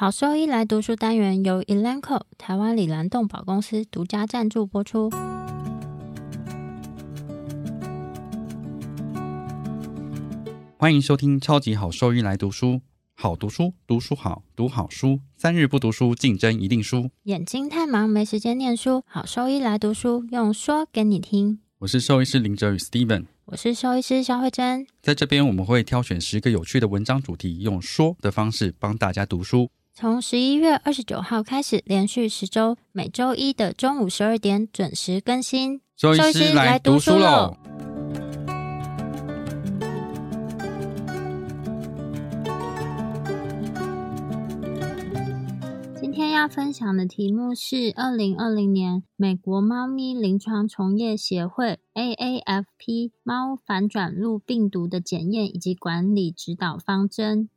好兽医来读书单元由 Elanco 台湾里兰动保公司独家赞助播出。欢迎收听超级好兽医来读书，好读书，读书好，读好书，三日不读书，竞争一定输。眼睛太忙没时间念书，好兽医来读书，用说给你听。我是兽医师林哲宇 Steven，我是兽医师肖慧珍，在这边我们会挑选十个有趣的文章主题，用说的方式帮大家读书。从十一月二十九号开始，连续十周，每周一的中午十二点准时更新。兽医师来读书喽！今天要分享的题目是二零二零年美国猫咪临床从业协会 （AAFP） 猫反转录病毒的检验以及管理指导方针。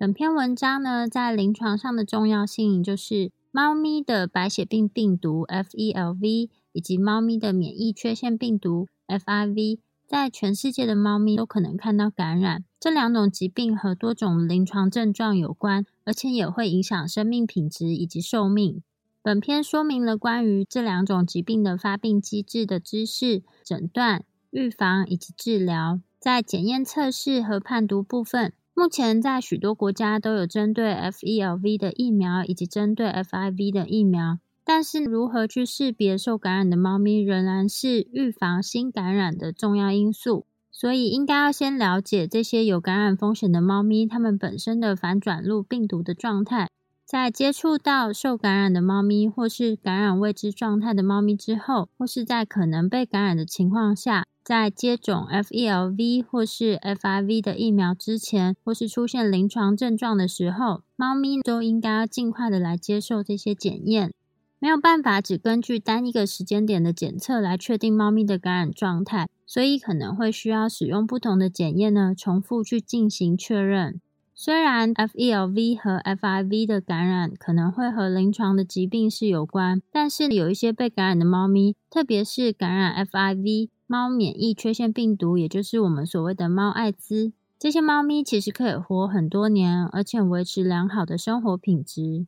本篇文章呢，在临床上的重要性就是猫咪的白血病病毒 （FELV） 以及猫咪的免疫缺陷病毒 （FIV） 在全世界的猫咪都可能看到感染。这两种疾病和多种临床症状有关，而且也会影响生命品质以及寿命。本篇说明了关于这两种疾病的发病机制的知识、诊断、预防以及治疗。在检验测试和判读部分。目前在许多国家都有针对 FELV 的疫苗，以及针对 FIV 的疫苗。但是，如何去识别受感染的猫咪，仍然是预防新感染的重要因素。所以，应该要先了解这些有感染风险的猫咪，它们本身的反转录病毒的状态。在接触到受感染的猫咪，或是感染未知状态的猫咪之后，或是在可能被感染的情况下。在接种 FELV 或是 FIV 的疫苗之前，或是出现临床症状的时候，猫咪都应该要尽快的来接受这些检验。没有办法只根据单一个时间点的检测来确定猫咪的感染状态，所以可能会需要使用不同的检验呢，重复去进行确认。虽然 FELV 和 FIV 的感染可能会和临床的疾病是有关，但是有一些被感染的猫咪，特别是感染 FIV。猫免疫缺陷病毒，也就是我们所谓的猫艾滋，这些猫咪其实可以活很多年，而且维持良好的生活品质。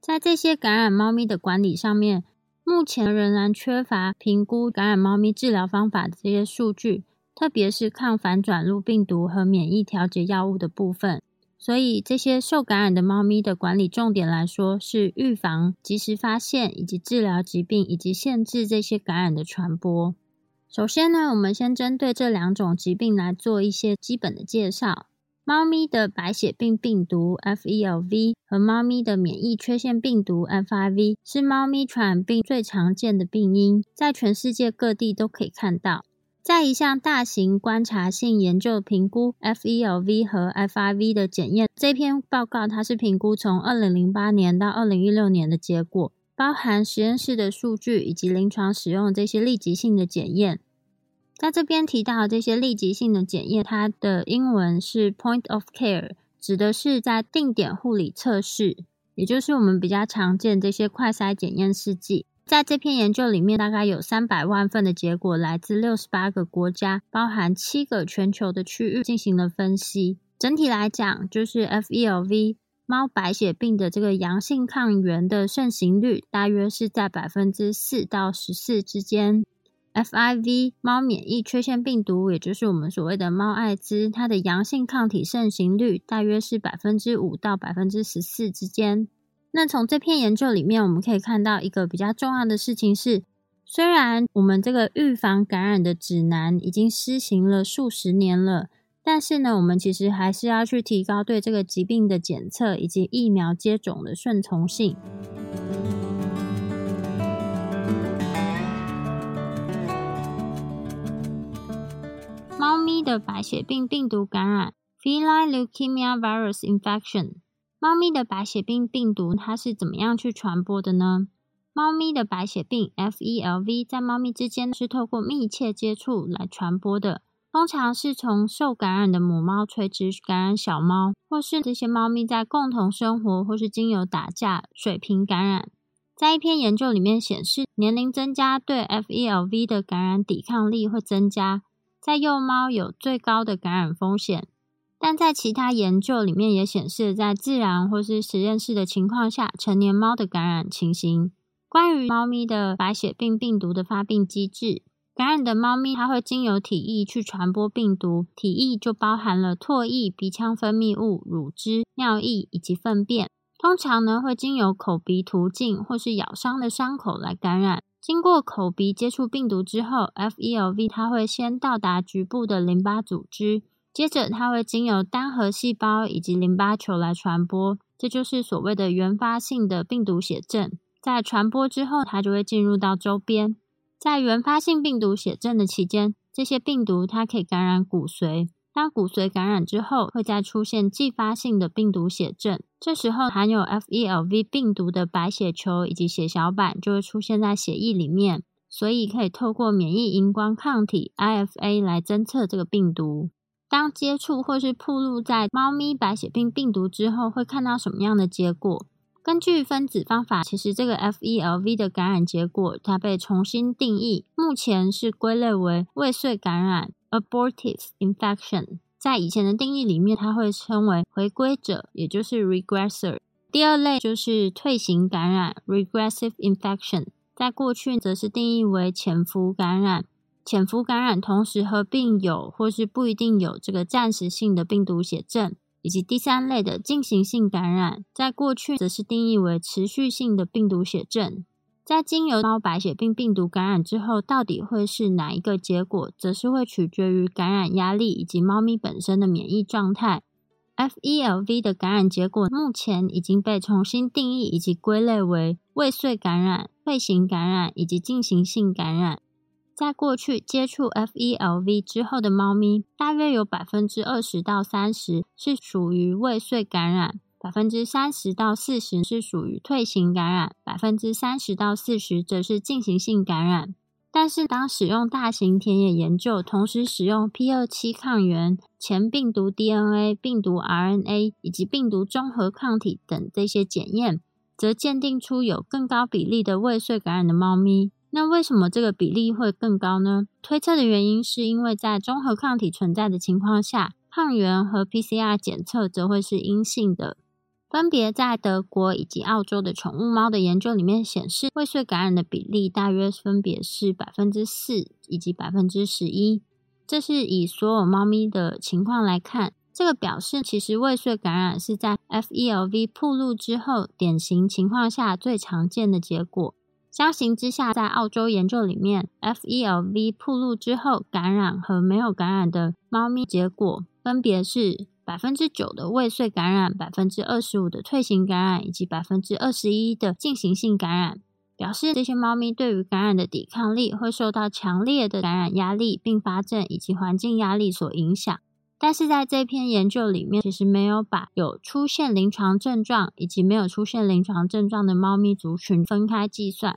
在这些感染猫咪的管理上面，目前仍然缺乏评估感染猫咪治疗方法的这些数据，特别是抗反转录病毒和免疫调节药物的部分。所以，这些受感染的猫咪的管理重点来说，是预防、及时发现以及治疗疾病，以及限制这些感染的传播。首先呢，我们先针对这两种疾病来做一些基本的介绍。猫咪的白血病病毒 （FELV） 和猫咪的免疫缺陷病毒 （FIV） 是猫咪传染病最常见的病因，在全世界各地都可以看到。在一项大型观察性研究评估 FELV 和 FIV 的检验，这篇报告它是评估从二零零八年到二零一六年的结果。包含实验室的数据以及临床使用这些立即性的检验，在这边提到这些立即性的检验，它的英文是 point of care，指的是在定点护理测试，也就是我们比较常见这些快筛检验试剂。在这篇研究里面，大概有三百万份的结果来自六十八个国家，包含七个全球的区域进行了分析。整体来讲，就是 FELV。猫白血病的这个阳性抗原的盛行率大约是在百分之四到十四之间。FIV 猫免疫缺陷病毒，也就是我们所谓的猫艾滋，它的阳性抗体盛行率大约是百分之五到百分之十四之间。那从这篇研究里面，我们可以看到一个比较重要的事情是，虽然我们这个预防感染的指南已经施行了数十年了。但是呢，我们其实还是要去提高对这个疾病的检测以及疫苗接种的顺从性。猫咪的白血病病毒感染 （Feline Leukemia Virus Infection），猫咪的白血病病毒它是怎么样去传播的呢？猫咪的白血病 （FELV） 在猫咪之间是透过密切接触来传播的。通常是从受感染的母猫垂直感染小猫，或是这些猫咪在共同生活，或是经由打架水平感染。在一篇研究里面显示，年龄增加对 FELV 的感染抵抗力会增加，在幼猫有最高的感染风险。但在其他研究里面也显示，在自然或是实验室的情况下，成年猫的感染情形。关于猫咪的白血病病毒的发病机制，感染的猫咪它会经由体液去传播病毒，体液就包含了唾液、鼻腔分泌物、乳汁、尿液以及粪便。通常呢会经由口鼻途径或是咬伤的伤口来感染。经过口鼻接触病毒之后，FELV 它会先到达局部的淋巴组织。接着，它会经由单核细胞以及淋巴球来传播，这就是所谓的原发性的病毒血症。在传播之后，它就会进入到周边。在原发性病毒血症的期间，这些病毒它可以感染骨髓。当骨髓感染之后，会再出现继发性的病毒血症。这时候，含有 FELV 病毒的白血球以及血小板就会出现在血液里面，所以可以透过免疫荧光抗体 IFA 来侦测这个病毒。当接触或是暴露在猫咪白血病病毒之后，会看到什么样的结果？根据分子方法，其实这个 FELV 的感染结果它被重新定义，目前是归类为未遂感染 （abortive infection）。在以前的定义里面，它会称为回归者，也就是 regressor。第二类就是退行感染 （regressive infection）。在过去则是定义为潜伏感染。潜伏感染同时合并有或是不一定有这个暂时性的病毒血症，以及第三类的进行性感染，在过去则是定义为持续性的病毒血症。在经由猫白血病病毒感染之后，到底会是哪一个结果，则是会取决于感染压力以及猫咪本身的免疫状态。FELV 的感染结果目前已经被重新定义以及归类为未遂感染、退行感染以及进行性感染。在过去接触 FELV 之后的猫咪，大约有百分之二十到三十是属于未遂感染，百分之三十到四十是属于退行感染，百分之三十到四十则是进行性感染。但是，当使用大型田野研究，同时使用 P 二七抗原、前病毒 DNA、病毒 RNA 以及病毒综合抗体等这些检验，则鉴定出有更高比例的未遂感染的猫咪。那为什么这个比例会更高呢？推测的原因是因为在综合抗体存在的情况下，抗原和 PCR 检测则会是阴性的。分别在德国以及澳洲的宠物猫的研究里面显示，未遂感染的比例大约分别是百分之四以及百分之十一。这是以所有猫咪的情况来看，这个表示其实未遂感染是在 FELV 铺路之后典型情况下最常见的结果。相形之下，在澳洲研究里面，FELV 铺路之后感染和没有感染的猫咪结果分别是百分之九的未遂感染、百分之二十五的退行感染以及百分之二十一的进行性感染，表示这些猫咪对于感染的抵抗力会受到强烈的感染压力、并发症以及环境压力所影响。但是在这篇研究里面，其实没有把有出现临床症状以及没有出现临床症状的猫咪族群分开计算。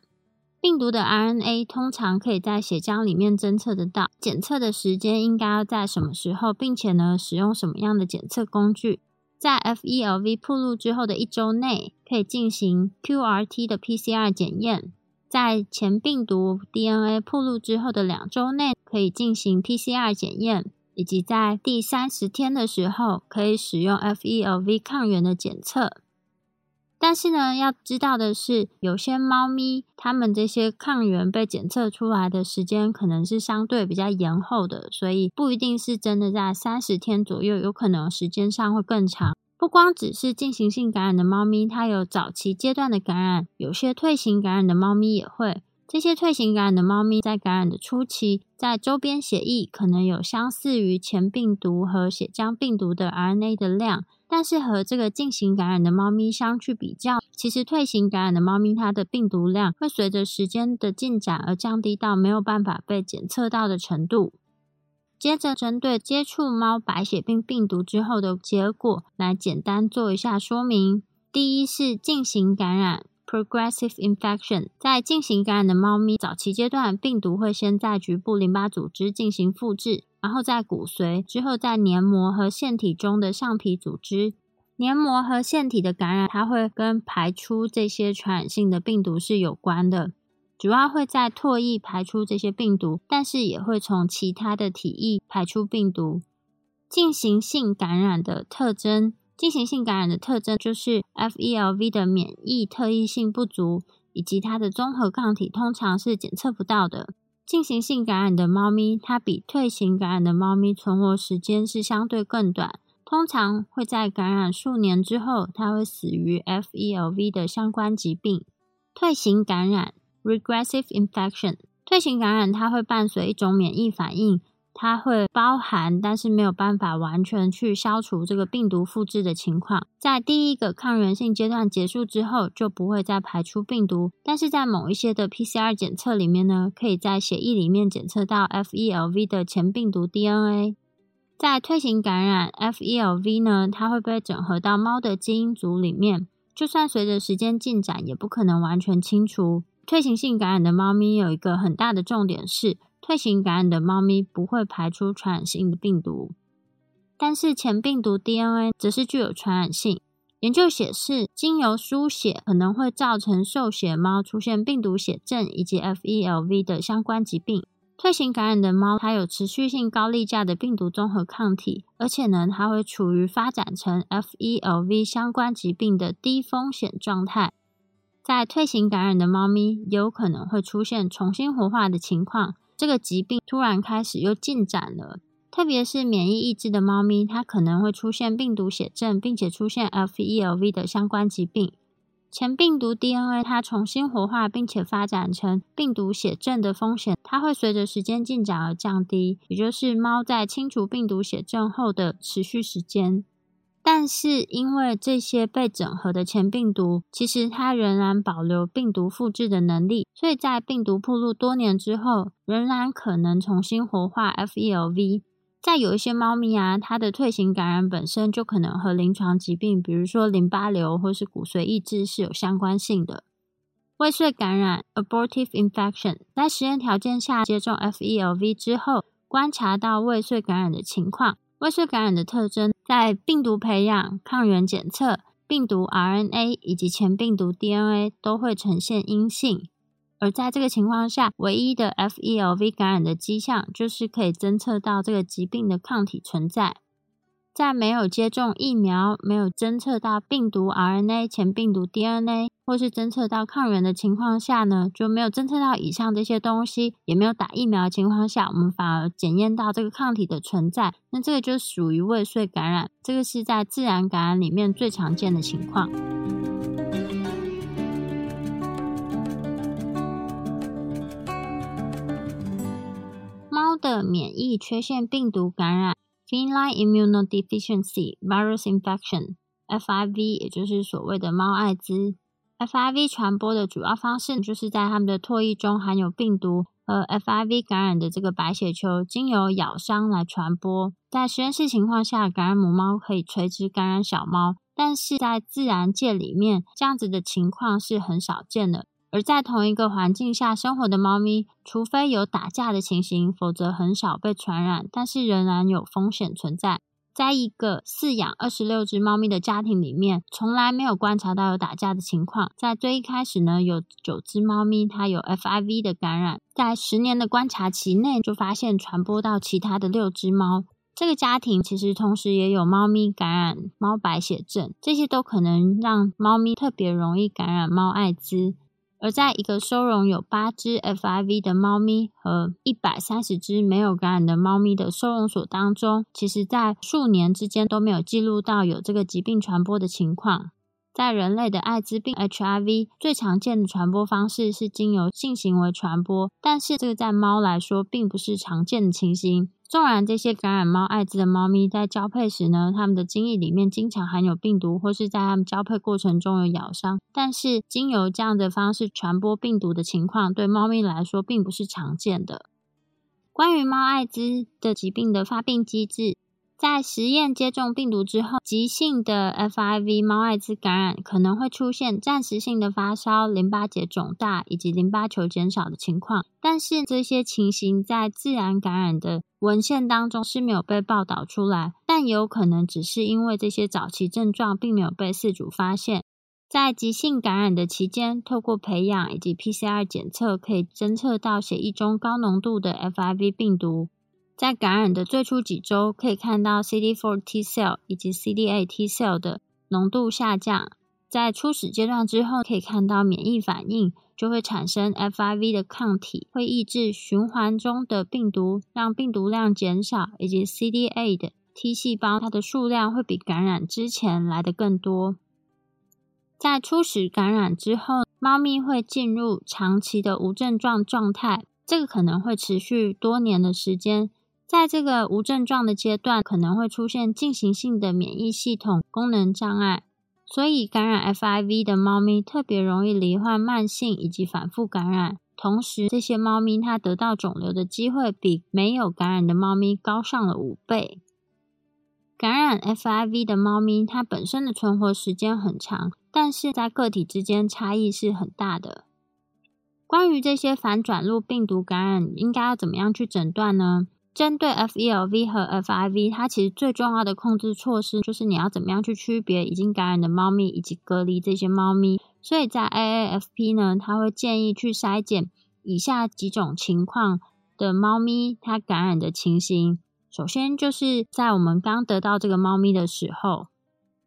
病毒的 RNA 通常可以在血浆里面侦测得到，检测的时间应该要在什么时候，并且呢，使用什么样的检测工具？在 FELV 铺路之后的一周内，可以进行 QRT 的 PCR 检验；在前病毒 DNA 铺路之后的两周内，可以进行 PCR 检验。以及在第三十天的时候，可以使用 FELV 抗原的检测。但是呢，要知道的是，有些猫咪它们这些抗原被检测出来的时间可能是相对比较延后的，所以不一定是真的在三十天左右，有可能时间上会更长。不光只是进行性感染的猫咪，它有早期阶段的感染，有些退行感染的猫咪也会。这些退行感染的猫咪在感染的初期，在周边血液可能有相似于前病毒和血浆病毒的 RNA 的量，但是和这个进行感染的猫咪相去比较，其实退行感染的猫咪它的病毒量会随着时间的进展而降低到没有办法被检测到的程度。接着，针对接触猫白血病病毒之后的结果来简单做一下说明。第一是进行感染。Progressive infection 在进行感染的猫咪早期阶段，病毒会先在局部淋巴组织进行复制，然后在骨髓，之后在黏膜和腺体中的上皮组织。黏膜和腺体的感染，它会跟排出这些传染性的病毒是有关的，主要会在唾液排出这些病毒，但是也会从其他的体液排出病毒。进行性感染的特征，进行性感染的特征就是 FELV 的免疫特异性不足，以及它的综合抗体通常是检测不到的。进行性感染的猫咪，它比退行感染的猫咪存活时间是相对更短，通常会在感染数年之后，它会死于 FELV 的相关疾病。退行感染 （regressive infection），退行感染它会伴随一种免疫反应。它会包含，但是没有办法完全去消除这个病毒复制的情况。在第一个抗原性阶段结束之后，就不会再排出病毒。但是在某一些的 PCR 检测里面呢，可以在血液里面检测到 FELV 的前病毒 DNA。在退行感染 FELV 呢，它会被整合到猫的基因组里面，就算随着时间进展，也不可能完全清除。退行性感染的猫咪有一个很大的重点是。退行感染的猫咪不会排出传染性的病毒，但是前病毒 DNA 则是具有传染性。研究显示，经由输血可能会造成受血猫出现病毒血症以及 FELV 的相关疾病。退行感染的猫，它有持续性高例价的病毒综合抗体，而且呢，它会处于发展成 FELV 相关疾病的低风险状态。在退行感染的猫咪，有可能会出现重新活化的情况。这个疾病突然开始又进展了，特别是免疫抑制的猫咪，它可能会出现病毒血症，并且出现 FELV 的相关疾病。前病毒 DNA 它重新活化并且发展成病毒血症的风险，它会随着时间进展而降低，也就是猫在清除病毒血症后的持续时间。但是，因为这些被整合的前病毒，其实它仍然保留病毒复制的能力，所以在病毒暴露多年之后，仍然可能重新活化 FELV。在有一些猫咪啊，它的退行感染本身就可能和临床疾病，比如说淋巴瘤或是骨髓抑制是有相关性的。未遂感染 （abortive infection） 在实验条件下接种 FELV 之后，观察到未遂感染的情况。未遂感染的特征在病毒培养、抗原检测、病毒 RNA 以及前病毒 DNA 都会呈现阴性。而在这个情况下，唯一的 FELV 感染的迹象就是可以侦测到这个疾病的抗体存在。在没有接种疫苗、没有侦测到病毒 RNA、前病毒 DNA，或是侦测到抗原的情况下呢，就没有侦测到以上这些东西，也没有打疫苗的情况下，我们反而检验到这个抗体的存在，那这个就属于未遂感染。这个是在自然感染里面最常见的情况。猫的免疫缺陷病毒感染。Feline immunodeficiency virus infection（FIV） 也就是所谓的猫艾滋。FIV 传播的主要方式就是在它们的唾液中含有病毒和 FIV 感染的这个白血球，经由咬伤来传播。在实验室情况下，感染母猫可以垂直感染小猫，但是在自然界里面，这样子的情况是很少见的。而在同一个环境下生活的猫咪，除非有打架的情形，否则很少被传染，但是仍然有风险存在。在一个饲养二十六只猫咪的家庭里面，从来没有观察到有打架的情况。在最一开始呢，有九只猫咪它有 FIV 的感染，在十年的观察期内就发现传播到其他的六只猫。这个家庭其实同时也有猫咪感染猫白血症，这些都可能让猫咪特别容易感染猫艾滋。而在一个收容有八只 FIV 的猫咪和一百三十只没有感染的猫咪的收容所当中，其实在数年之间都没有记录到有这个疾病传播的情况。在人类的艾滋病 HIV 最常见的传播方式是经由性行为传播，但是这个在猫来说并不是常见的情形。纵然这些感染猫艾滋的猫咪在交配时呢，它们的精液里面经常含有病毒，或是在它们交配过程中有咬伤，但是经由这样的方式传播病毒的情况，对猫咪来说并不是常见的。关于猫艾滋的疾病的发病机制。在实验接种病毒之后，急性的 FIV 猫艾滋感染可能会出现暂时性的发烧、淋巴结肿大以及淋巴球减少的情况。但是这些情形在自然感染的文献当中是没有被报道出来，但有可能只是因为这些早期症状并没有被饲主发现。在急性感染的期间，透过培养以及 PCR 检测，可以侦测到血液中高浓度的 FIV 病毒。在感染的最初几周，可以看到 CD4 T cell 以及 CD8 T cell 的浓度下降。在初始阶段之后，可以看到免疫反应就会产生 FIV 的抗体，会抑制循环中的病毒，让病毒量减少，以及 CD8 的 T 细胞它的数量会比感染之前来的更多。在初始感染之后，猫咪会进入长期的无症状状态，这个可能会持续多年的时间。在这个无症状的阶段，可能会出现进行性的免疫系统功能障碍，所以感染 FIV 的猫咪特别容易罹患慢性以及反复感染。同时，这些猫咪它得到肿瘤的机会比没有感染的猫咪高上了五倍。感染 FIV 的猫咪，它本身的存活时间很长，但是在个体之间差异是很大的。关于这些反转录病毒感染，应该要怎么样去诊断呢？针对 FELV 和 FIV，它其实最重要的控制措施就是你要怎么样去区别已经感染的猫咪以及隔离这些猫咪。所以在 AAFP 呢，它会建议去筛检以下几种情况的猫咪它感染的情形。首先就是在我们刚得到这个猫咪的时候，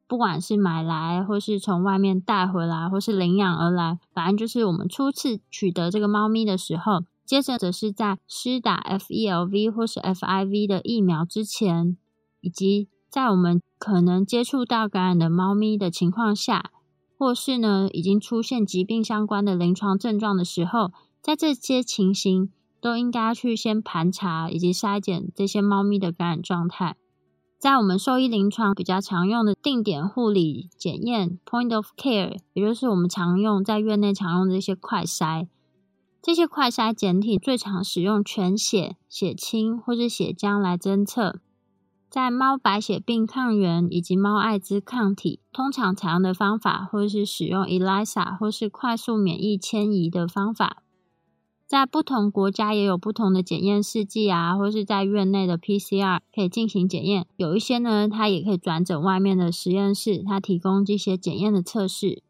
不管是买来或是从外面带回来，或是领养而来，反正就是我们初次取得这个猫咪的时候。接着则是在施打 FELV 或是 FIV 的疫苗之前，以及在我们可能接触到感染的猫咪的情况下，或是呢已经出现疾病相关的临床症状的时候，在这些情形都应该去先盘查以及筛检这些猫咪的感染状态。在我们兽医临床比较常用的定点护理检验 （Point of Care），也就是我们常用在院内常用的一些快筛。这些快筛检体最常使用全血、血清或是血浆来侦测，在猫白血病抗原以及猫艾滋抗体，通常采用的方法或是使用 ELISA 或是快速免疫迁移的方法。在不同国家也有不同的检验试剂啊，或是在院内的 PCR 可以进行检验。有一些呢，它也可以转诊外面的实验室，它提供这些检验的测试。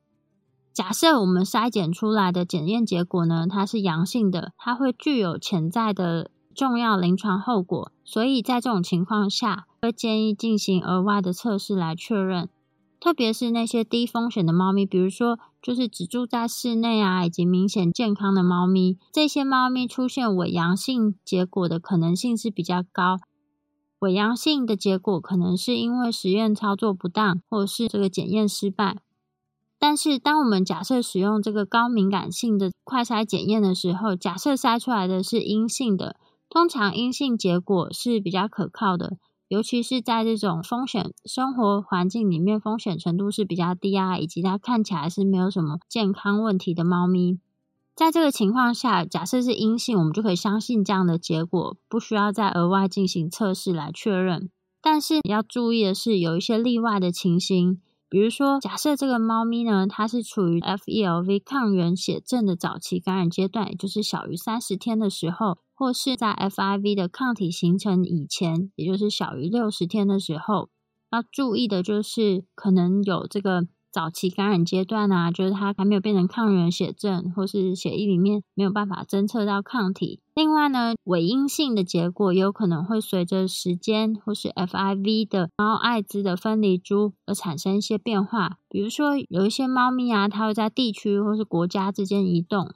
假设我们筛检出来的检验结果呢，它是阳性的，它会具有潜在的重要临床后果，所以在这种情况下，会建议进行额外的测试来确认。特别是那些低风险的猫咪，比如说就是只住在室内啊，以及明显健康的猫咪，这些猫咪出现伪阳性结果的可能性是比较高。伪阳性的结果可能是因为实验操作不当，或是这个检验失败。但是，当我们假设使用这个高敏感性的快筛检验的时候，假设筛出来的是阴性的，通常阴性结果是比较可靠的，尤其是在这种风险生活环境里面，风险程度是比较低啊，以及它看起来是没有什么健康问题的猫咪。在这个情况下，假设是阴性，我们就可以相信这样的结果，不需要再额外进行测试来确认。但是要注意的是，有一些例外的情形。比如说，假设这个猫咪呢，它是处于 FELV 抗原血症的早期感染阶段，也就是小于三十天的时候，或是在 FIV 的抗体形成以前，也就是小于六十天的时候，要注意的就是可能有这个。早期感染阶段啊，就是它还没有变成抗原血症，或是血液里面没有办法侦测到抗体。另外呢，伪阴性的结果有可能会随着时间或是 FIV 的猫艾滋的分离株而产生一些变化。比如说，有一些猫咪啊，它会在地区或是国家之间移动。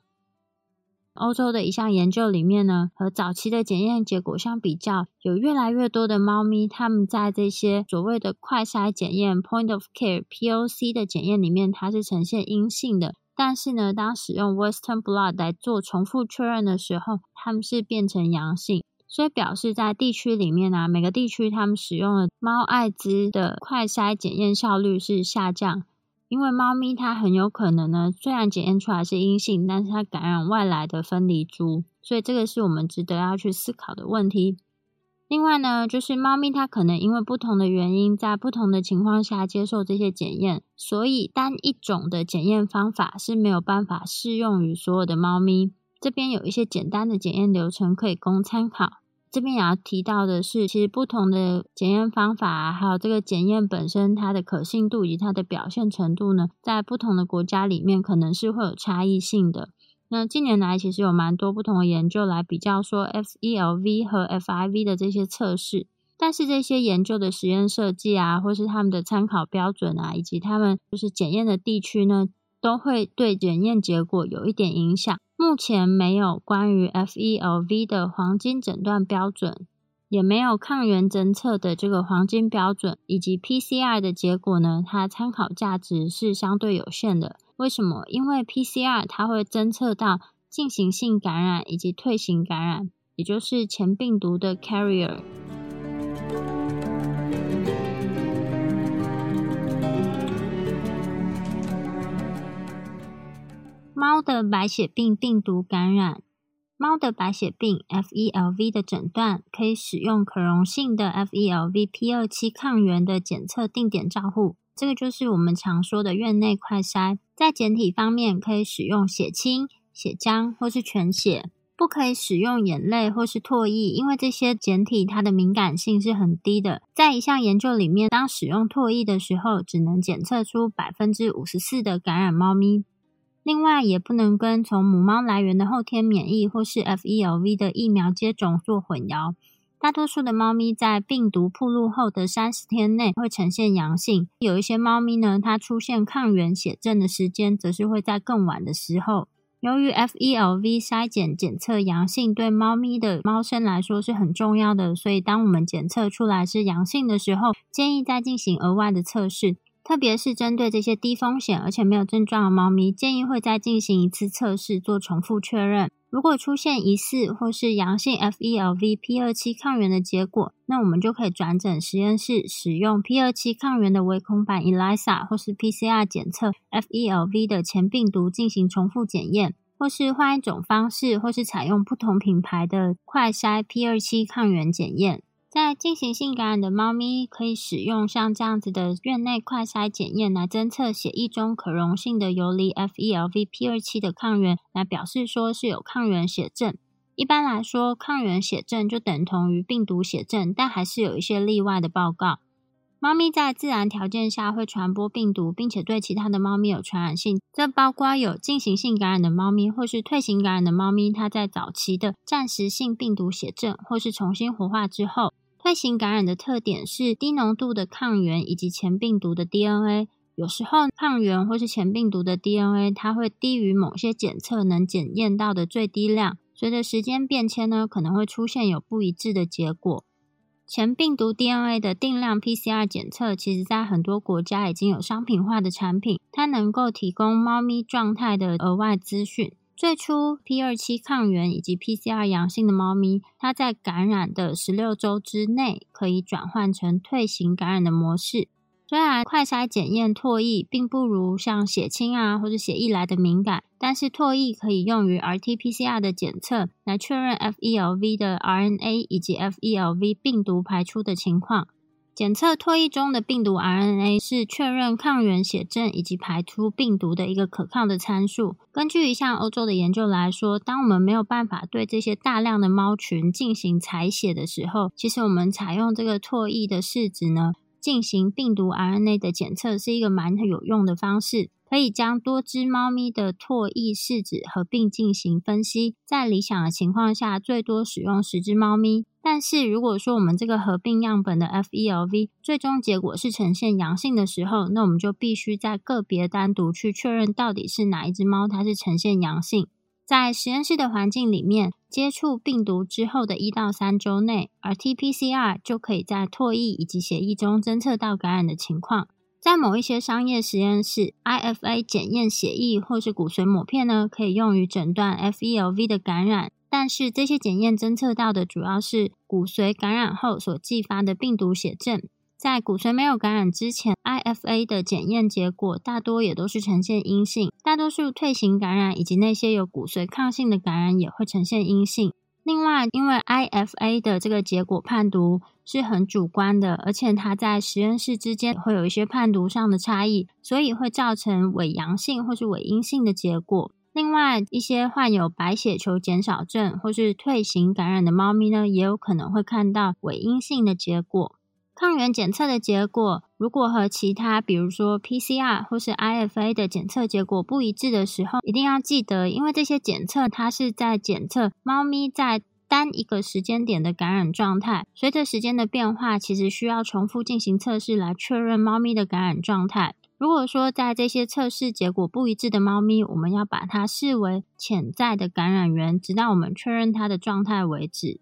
欧洲的一项研究里面呢，和早期的检验结果相比较，有越来越多的猫咪，它们在这些所谓的快筛检验 （Point of Care，POC） 的检验里面，它是呈现阴性的。但是呢，当使用 Western Blot 来做重复确认的时候，它们是变成阳性。所以表示在地区里面呢，每个地区它们使用的猫艾滋的快筛检验效率是下降。因为猫咪它很有可能呢，虽然检验出来是阴性，但是它感染外来的分离株，所以这个是我们值得要去思考的问题。另外呢，就是猫咪它可能因为不同的原因，在不同的情况下接受这些检验，所以单一种的检验方法是没有办法适用于所有的猫咪。这边有一些简单的检验流程可以供参考。这边也要提到的是，其实不同的检验方法，还有这个检验本身它的可信度以及它的表现程度呢，在不同的国家里面可能是会有差异性的。那近年来其实有蛮多不同的研究来比较说 FELV 和 FIV 的这些测试，但是这些研究的实验设计啊，或是他们的参考标准啊，以及他们就是检验的地区呢，都会对检验结果有一点影响。目前没有关于 FELV 的黄金诊断标准，也没有抗原侦测的这个黄金标准，以及 PCR 的结果呢，它参考价值是相对有限的。为什么？因为 PCR 它会侦测到进行性感染以及退行感染，也就是前病毒的 carrier。猫的白血病病毒感染，猫的白血病 （FELV） 的诊断可以使用可溶性的 FELV P 二七抗原的检测定点照护。这个就是我们常说的院内快筛，在检体方面可以使用血清、血浆或是全血，不可以使用眼泪或是唾液，因为这些检体它的敏感性是很低的。在一项研究里面，当使用唾液的时候，只能检测出百分之五十四的感染猫咪。另外，也不能跟从母猫来源的后天免疫或是 FELV 的疫苗接种做混淆。大多数的猫咪在病毒暴露后的三十天内会呈现阳性，有一些猫咪呢，它出现抗原血症的时间则是会在更晚的时候。由于 FELV 筛检检测阳性对猫咪的猫生来说是很重要的，所以当我们检测出来是阳性的时候，建议再进行额外的测试。特别是针对这些低风险而且没有症状的猫咪，建议会再进行一次测试，做重复确认。如果出现疑似或是阳性 FELV P 二七抗原的结果，那我们就可以转诊实验室，使用 P 二七抗原的微孔版 ELISA 或是 PCR 检测 FELV 的前病毒进行重复检验，或是换一种方式，或是采用不同品牌的快筛 P 二七抗原检验。在进行性感染的猫咪，可以使用像这样子的院内快筛检验来侦测血液中可溶性的游离 FELV P 二七的抗原，来表示说是有抗原血症。一般来说，抗原血症就等同于病毒血症，但还是有一些例外的报告。猫咪在自然条件下会传播病毒，并且对其他的猫咪有传染性。这包括有进行性感染的猫咪，或是退行感染的猫咪，它在早期的暂时性病毒血症，或是重新活化之后。退行感染的特点是低浓度的抗原以及前病毒的 DNA。有时候抗原或是前病毒的 DNA，它会低于某些检测能检验到的最低量。随着时间变迁呢，可能会出现有不一致的结果。前病毒 DNA 的定量 PCR 检测，其实在很多国家已经有商品化的产品，它能够提供猫咪状态的额外资讯。最初，P 二七抗原以及 PCR 阳性的猫咪，它在感染的十六周之内可以转换成退行感染的模式。虽然快筛检验唾液并不如像血清啊或者血液来的敏感，但是唾液可以用于 RT-PCR 的检测，来确认 FELV 的 RNA 以及 FELV 病毒排出的情况。检测唾液中的病毒 RNA 是确认抗原血症以及排出病毒的一个可靠的参数。根据一项欧洲的研究来说，当我们没有办法对这些大量的猫群进行采血的时候，其实我们采用这个唾液的试纸呢，进行病毒 RNA 的检测是一个蛮有用的方式。可以将多只猫咪的唾液试纸合并进行分析，在理想的情况下，最多使用十只猫咪。但是如果说我们这个合并样本的 FELV 最终结果是呈现阳性的时候，那我们就必须在个别单独去确认到底是哪一只猫它是呈现阳性。在实验室的环境里面，接触病毒之后的一到三周内，RT-PCR 就可以在唾液以及血液中侦测到感染的情况。在某一些商业实验室，IFA 检验血液或是骨髓抹片呢，可以用于诊断 FELV 的感染。但是这些检验侦测到的主要是骨髓感染后所继发的病毒血症。在骨髓没有感染之前，IFA 的检验结果大多也都是呈现阴性。大多数退行感染以及那些有骨髓抗性的感染也会呈现阴性。另外，因为 IFA 的这个结果判读是很主观的，而且它在实验室之间会有一些判读上的差异，所以会造成伪阳性或是伪阴性的结果。另外，一些患有白血球减少症或是退行感染的猫咪呢，也有可能会看到伪阴性的结果。抗原检测的结果如果和其他，比如说 PCR 或是 IFA 的检测结果不一致的时候，一定要记得，因为这些检测它是在检测猫咪在单一个时间点的感染状态。随着时间的变化，其实需要重复进行测试来确认猫咪的感染状态。如果说在这些测试结果不一致的猫咪，我们要把它视为潜在的感染源，直到我们确认它的状态为止。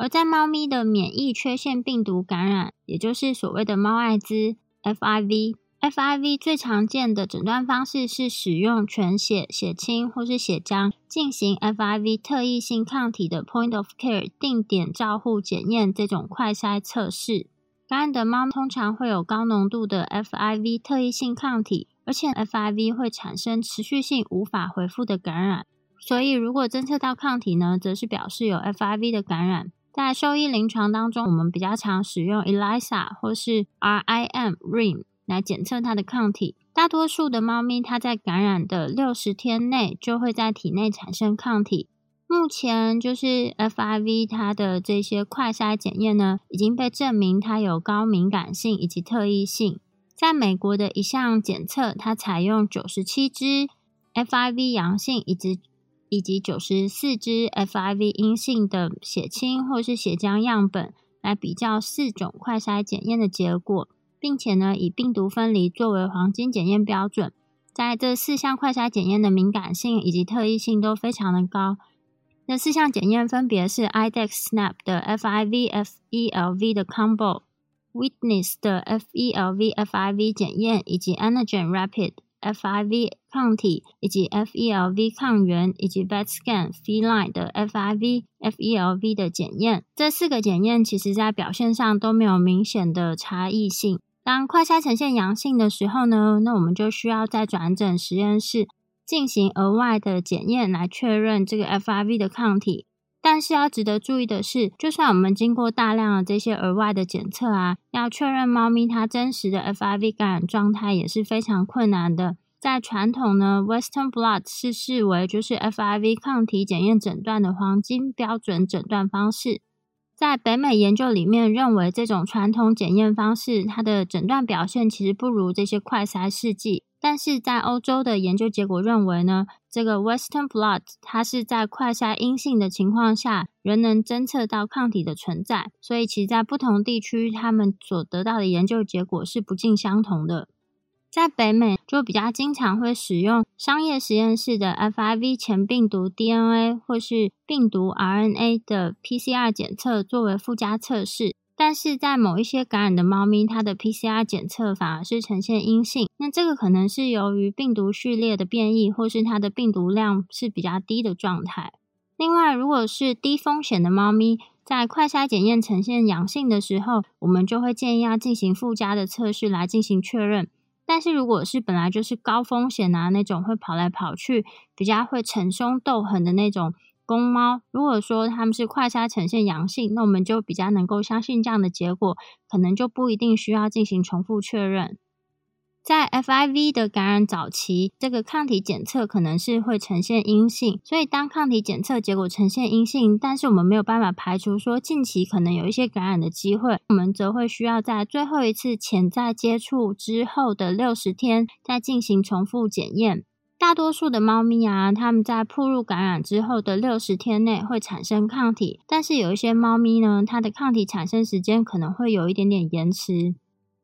而在猫咪的免疫缺陷病毒感染，也就是所谓的猫艾滋 （FIV），FIV 最常见的诊断方式是使用全血血清或是血浆进行 FIV 特异性抗体的 Point of Care 定点照护检验这种快筛测试。感染的猫通常会有高浓度的 FIV 特异性抗体，而且 FIV 会产生持续性无法回复的感染。所以，如果侦测到抗体呢，则是表示有 FIV 的感染。在兽医临床当中，我们比较常使用 ELISA 或是 RIM RIM 来检测它的抗体。大多数的猫咪，它在感染的六十天内就会在体内产生抗体。目前就是 FIV 它的这些快筛检验呢，已经被证明它有高敏感性以及特异性。在美国的一项检测，它采用九十七只 FIV 阳性以及以及九十四支 FIV 阴性的血清或是血浆样本来比较四种快筛检验的结果，并且呢以病毒分离作为黄金检验标准。在这四项快筛检验的敏感性以及特异性都非常的高。那四项检验分别是 IDEX SNAP 的 FIV FELV 的 Combo，Witness 的 FELV FIV 检验以及 Antigen Rapid。FIV 抗体以及 FELV 抗原以及 VetScan Feline 的 FIV FELV 的检验，这四个检验其实在表现上都没有明显的差异性。当快筛呈现阳性的时候呢，那我们就需要再转诊实验室进行额外的检验来确认这个 FIV 的抗体。但是要值得注意的是，就算我们经过大量的这些额外的检测啊，要确认猫咪它真实的 FIV 感染状态也是非常困难的。在传统呢，Western Blot 是视为就是 FIV 抗体检验诊断的黄金标准诊断方式。在北美研究里面，认为这种传统检验方式它的诊断表现其实不如这些快筛试剂。但是在欧洲的研究结果认为呢，这个 Western Blot 它是在快筛阴性的情况下，仍能侦测到抗体的存在。所以其实在不同地区，他们所得到的研究结果是不尽相同的。在北美就比较经常会使用商业实验室的 FIV 前病毒 DNA 或是病毒 RNA 的 PCR 检测作为附加测试。但是在某一些感染的猫咪，它的 PCR 检测反而是呈现阴性。那这个可能是由于病毒序列的变异，或是它的病毒量是比较低的状态。另外，如果是低风险的猫咪，在快筛检验呈现阳性的时候，我们就会建议要进行附加的测试来进行确认。但是如果是本来就是高风险啊那种会跑来跑去、比较会逞凶斗狠的那种。公猫，如果说他们是快筛呈现阳性，那我们就比较能够相信这样的结果，可能就不一定需要进行重复确认。在 FIV 的感染早期，这个抗体检测可能是会呈现阴性，所以当抗体检测结果呈现阴性，但是我们没有办法排除说近期可能有一些感染的机会，我们则会需要在最后一次潜在接触之后的六十天再进行重复检验。大多数的猫咪啊，它们在扑入感染之后的六十天内会产生抗体，但是有一些猫咪呢，它的抗体产生时间可能会有一点点延迟。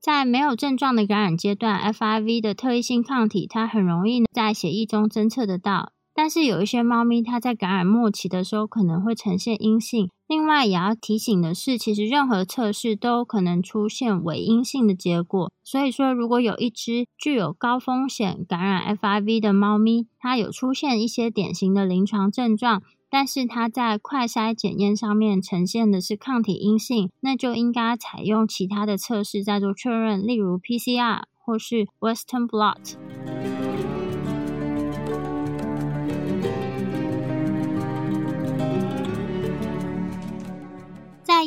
在没有症状的感染阶段，FIV 的特异性抗体它很容易在血液中侦测得到。但是有一些猫咪，它在感染末期的时候可能会呈现阴性。另外也要提醒的是，其实任何测试都可能出现伪阴性的结果。所以说，如果有一只具有高风险感染 FIV 的猫咪，它有出现一些典型的临床症状，但是它在快筛检验上面呈现的是抗体阴性，那就应该采用其他的测试再做确认，例如 PCR 或是 Western Blot。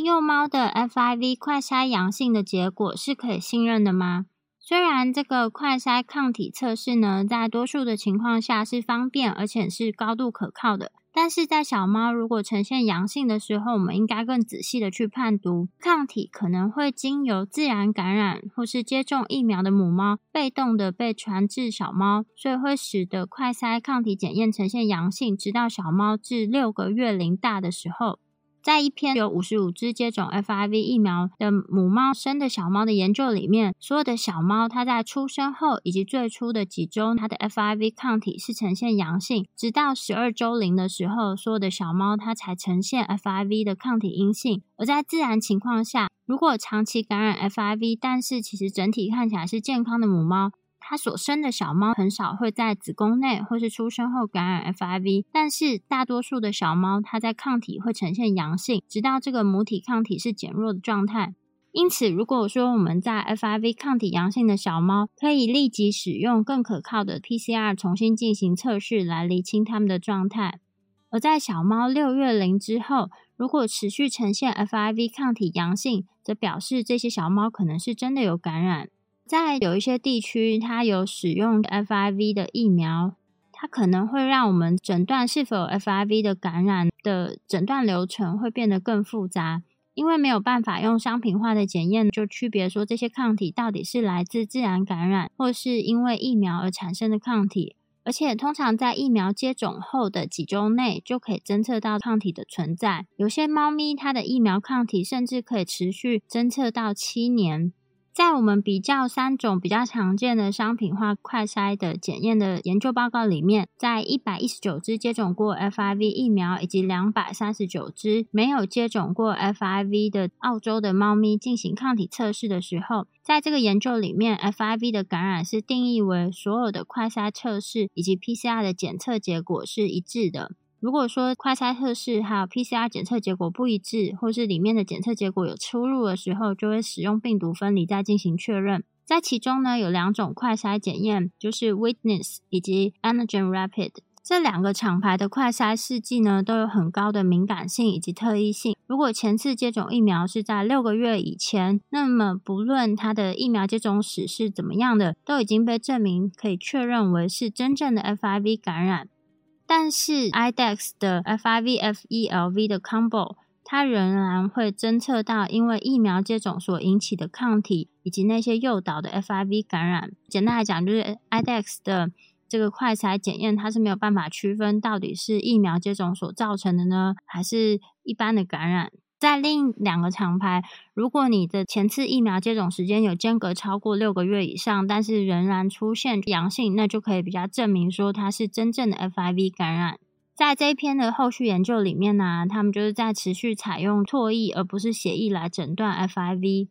幼猫的 FIV 快筛阳性的结果是可以信任的吗？虽然这个快筛抗体测试呢，在多数的情况下是方便而且是高度可靠的，但是在小猫如果呈现阳性的时候，我们应该更仔细的去判读抗体可能会经由自然感染或是接种疫苗的母猫被动的被传至小猫，所以会使得快筛抗体检验呈现阳性，直到小猫至六个月龄大的时候。在一篇有五十五只接种 FIV 疫苗的母猫生的小猫的研究里面，所有的小猫它在出生后以及最初的几周，它的 FIV 抗体是呈现阳性，直到十二周龄的时候，所有的小猫它才呈现 FIV 的抗体阴性。而在自然情况下，如果长期感染 FIV，但是其实整体看起来是健康的母猫。它所生的小猫很少会在子宫内或是出生后感染 FIV，但是大多数的小猫它在抗体会呈现阳性，直到这个母体抗体是减弱的状态。因此，如果说我们在 FIV 抗体阳性的小猫，可以立即使用更可靠的 PCR 重新进行测试来厘清它们的状态。而在小猫六月龄之后，如果持续呈现 FIV 抗体阳性，则表示这些小猫可能是真的有感染。在有一些地区，它有使用 FIV 的疫苗，它可能会让我们诊断是否有 FIV 的感染的诊断流程会变得更复杂，因为没有办法用商品化的检验就区别说这些抗体到底是来自自然感染，或是因为疫苗而产生的抗体。而且通常在疫苗接种后的几周内就可以侦测到抗体的存在，有些猫咪它的疫苗抗体甚至可以持续侦测到七年。在我们比较三种比较常见的商品化快筛的检验的研究报告里面，在一百一十九只接种过 FIV 疫苗以及两百三十九只没有接种过 FIV 的澳洲的猫咪进行抗体测试的时候，在这个研究里面，FIV 的感染是定义为所有的快筛测试以及 PCR 的检测结果是一致的。如果说快筛测试还有 PCR 检测结果不一致，或是里面的检测结果有出入的时候，就会使用病毒分离再进行确认。在其中呢，有两种快筛检验，就是 Witness 以及 Antigen Rapid 这两个厂牌的快筛试剂呢，都有很高的敏感性以及特异性。如果前次接种疫苗是在六个月以前，那么不论它的疫苗接种史是怎么样的，都已经被证明可以确认为是真正的 FIV 感染。但是 IDEX 的 FIV-FELV 的 combo，它仍然会侦测到因为疫苗接种所引起的抗体，以及那些诱导的 FIV 感染。简单来讲，就是 IDEX 的这个快筛检验，它是没有办法区分到底是疫苗接种所造成的呢，还是一般的感染。在另两个厂牌，如果你的前次疫苗接种时间有间隔超过六个月以上，但是仍然出现阳性，那就可以比较证明说它是真正的 FIV 感染。在这一篇的后续研究里面呢，他们就是在持续采用唾液而不是血液来诊断 FIV。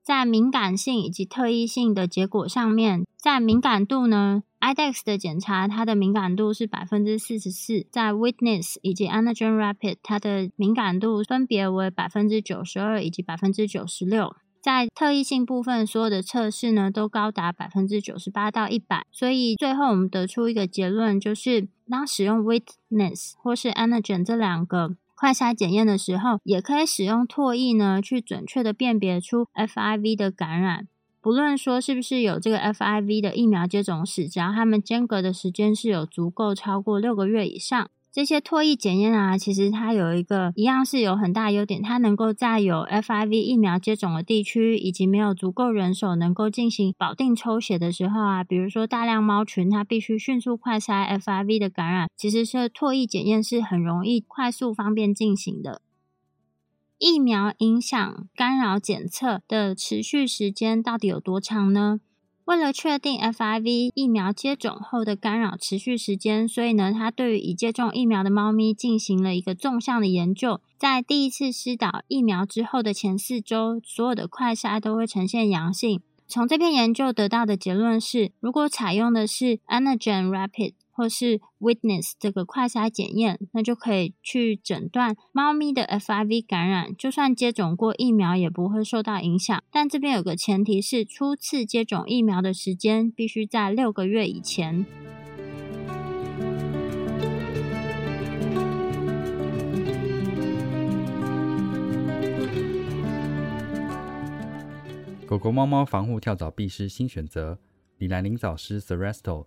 在敏感性以及特异性的结果上面，在敏感度呢，IDEX 的检查它的敏感度是百分之四十四，在 Witness 以及 Antigen Rapid 它的敏感度分别为百分之九十二以及百分之九十六。在特异性部分，所有的测试呢都高达百分之九十八到一百，所以最后我们得出一个结论，就是当使用 Witness 或是 Antigen 这两个。快筛检验的时候，也可以使用唾液呢，去准确的辨别出 FIV 的感染。不论说是不是有这个 FIV 的疫苗接种史，只要他们间隔的时间是有足够超过六个月以上。这些唾液检验啊，其实它有一个一样是有很大优点，它能够在有 FIV 疫苗接种的地区，以及没有足够人手能够进行保定抽血的时候啊，比如说大量猫群，它必须迅速快筛 FIV 的感染，其实是唾液检验是很容易、快速、方便进行的。疫苗影响干扰检测的持续时间到底有多长呢？为了确定 FIV 疫苗接种后的干扰持续时间，所以呢，他对于已接种疫苗的猫咪进行了一个纵向的研究。在第一次施打疫苗之后的前四周，所有的快筛都会呈现阳性。从这篇研究得到的结论是，如果采用的是 Antigen Rapid。或是 Witness 这个快筛检验，那就可以去诊断猫咪的 FIV 感染。就算接种过疫苗，也不会受到影响。但这边有个前提是，初次接种疫苗的时间必须在六个月以前。狗狗、猫猫防护跳蚤必施新选择——李兰灵藻虱 s e r e s t o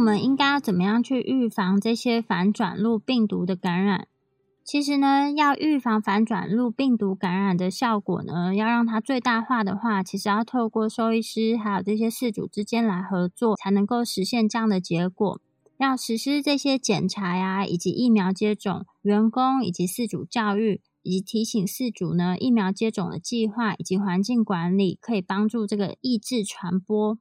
我们应该要怎么样去预防这些反转录病毒的感染？其实呢，要预防反转录病毒感染的效果呢，要让它最大化的话，其实要透过兽医师还有这些饲主之间来合作，才能够实现这样的结果。要实施这些检查呀，以及疫苗接种、员工以及饲主教育，以及提醒饲主呢，疫苗接种的计划以及环境管理，可以帮助这个抑制传播。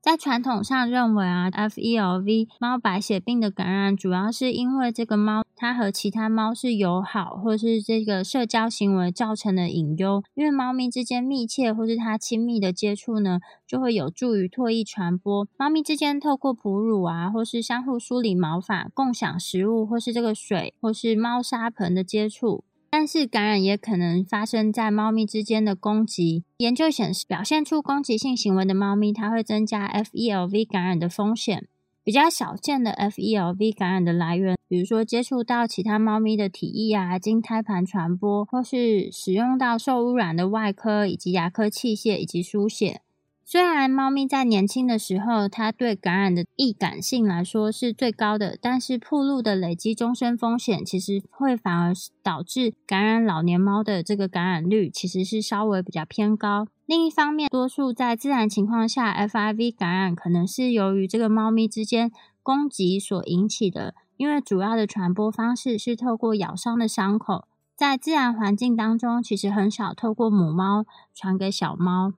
在传统上认为啊，FELV 猫白血病的感染主要是因为这个猫它和其他猫是友好，或是这个社交行为造成的隐忧。因为猫咪之间密切或是它亲密的接触呢，就会有助于唾液传播。猫咪之间透过哺乳啊，或是相互梳理毛发、共享食物，或是这个水，或是猫砂盆的接触。但是感染也可能发生在猫咪之间的攻击。研究显示，表现出攻击性行为的猫咪，它会增加 FELV 感染的风险。比较少见的 FELV 感染的来源，比如说接触到其他猫咪的体液啊，经胎盘传播，或是使用到受污染的外科以及牙科器械以及输血。虽然猫咪在年轻的时候，它对感染的易感性来说是最高的，但是铺路的累积终身风险，其实会反而导致感染老年猫的这个感染率其实是稍微比较偏高。另一方面，多数在自然情况下，FIV 感染可能是由于这个猫咪之间攻击所引起的，因为主要的传播方式是透过咬伤的伤口，在自然环境当中，其实很少透过母猫传给小猫。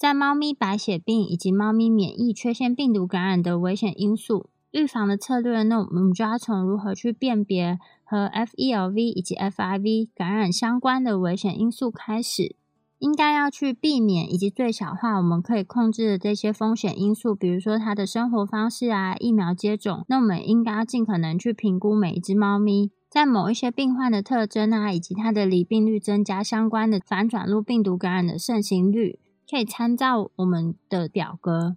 在猫咪白血病以及猫咪免疫缺陷病毒感染的危险因素预防的策略，那我们就要从如何去辨别和 FELV 以及 FIV 感染相关的危险因素开始。应该要去避免以及最小化我们可以控制的这些风险因素，比如说它的生活方式啊、疫苗接种。那我们应该要尽可能去评估每一只猫咪在某一些病患的特征啊，以及它的离病率增加相关的反转录病毒感染的盛行率。可以参照我们的表格，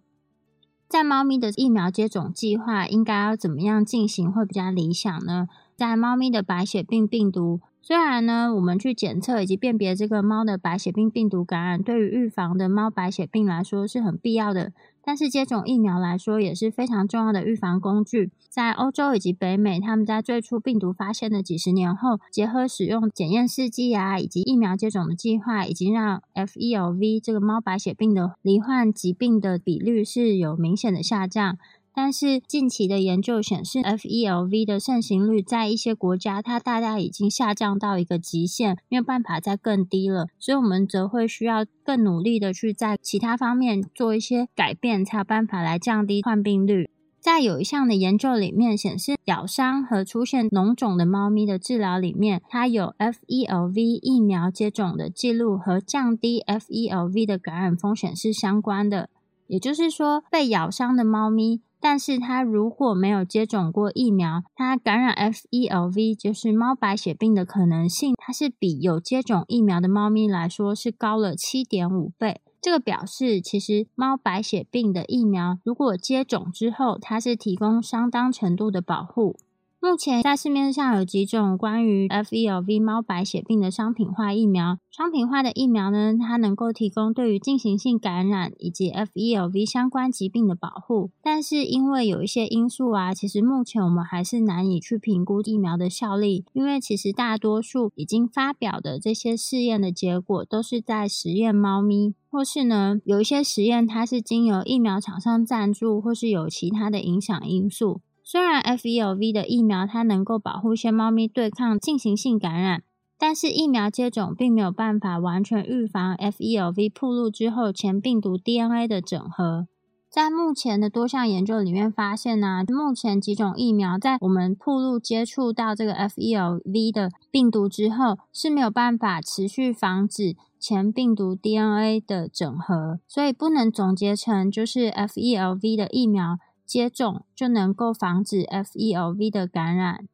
在猫咪的疫苗接种计划应该要怎么样进行会比较理想呢？在猫咪的白血病病毒。虽然呢，我们去检测以及辨别这个猫的白血病病毒感染，对于预防的猫白血病来说是很必要的。但是接种疫苗来说也是非常重要的预防工具。在欧洲以及北美，他们在最初病毒发现的几十年后，结合使用检验试剂啊，以及疫苗接种的计划，已经让 FELV 这个猫白血病的罹患疾病的比率是有明显的下降。但是近期的研究显示，FELV 的盛行率在一些国家，它大概已经下降到一个极限，没有办法再更低了。所以，我们则会需要更努力的去在其他方面做一些改变，才有办法来降低患病率。在有一项的研究里面显示，咬伤和出现脓肿的猫咪的治疗里面，它有 FELV 疫苗接种的记录和降低 FELV 的感染风险是相关的。也就是说，被咬伤的猫咪。但是它如果没有接种过疫苗，它感染 FELV 就是猫白血病的可能性，它是比有接种疫苗的猫咪来说是高了七点五倍。这个表示，其实猫白血病的疫苗如果接种之后，它是提供相当程度的保护。目前在市面上有几种关于 FELV 猫白血病的商品化疫苗。商品化的疫苗呢，它能够提供对于进行性感染以及 FELV 相关疾病的保护。但是因为有一些因素啊，其实目前我们还是难以去评估疫苗的效力。因为其实大多数已经发表的这些试验的结果，都是在实验猫咪，或是呢有一些实验它是经由疫苗厂商赞助，或是有其他的影响因素。虽然 FELV 的疫苗它能够保护一些猫咪对抗进行性感染，但是疫苗接种并没有办法完全预防 FELV 铺路之后前病毒 DNA 的整合。在目前的多项研究里面发现呢，目前几种疫苗在我们铺路接触到这个 FELV 的病毒之后是没有办法持续防止前病毒 DNA 的整合，所以不能总结成就是 FELV 的疫苗。接种就能够防止 FELV 的感染。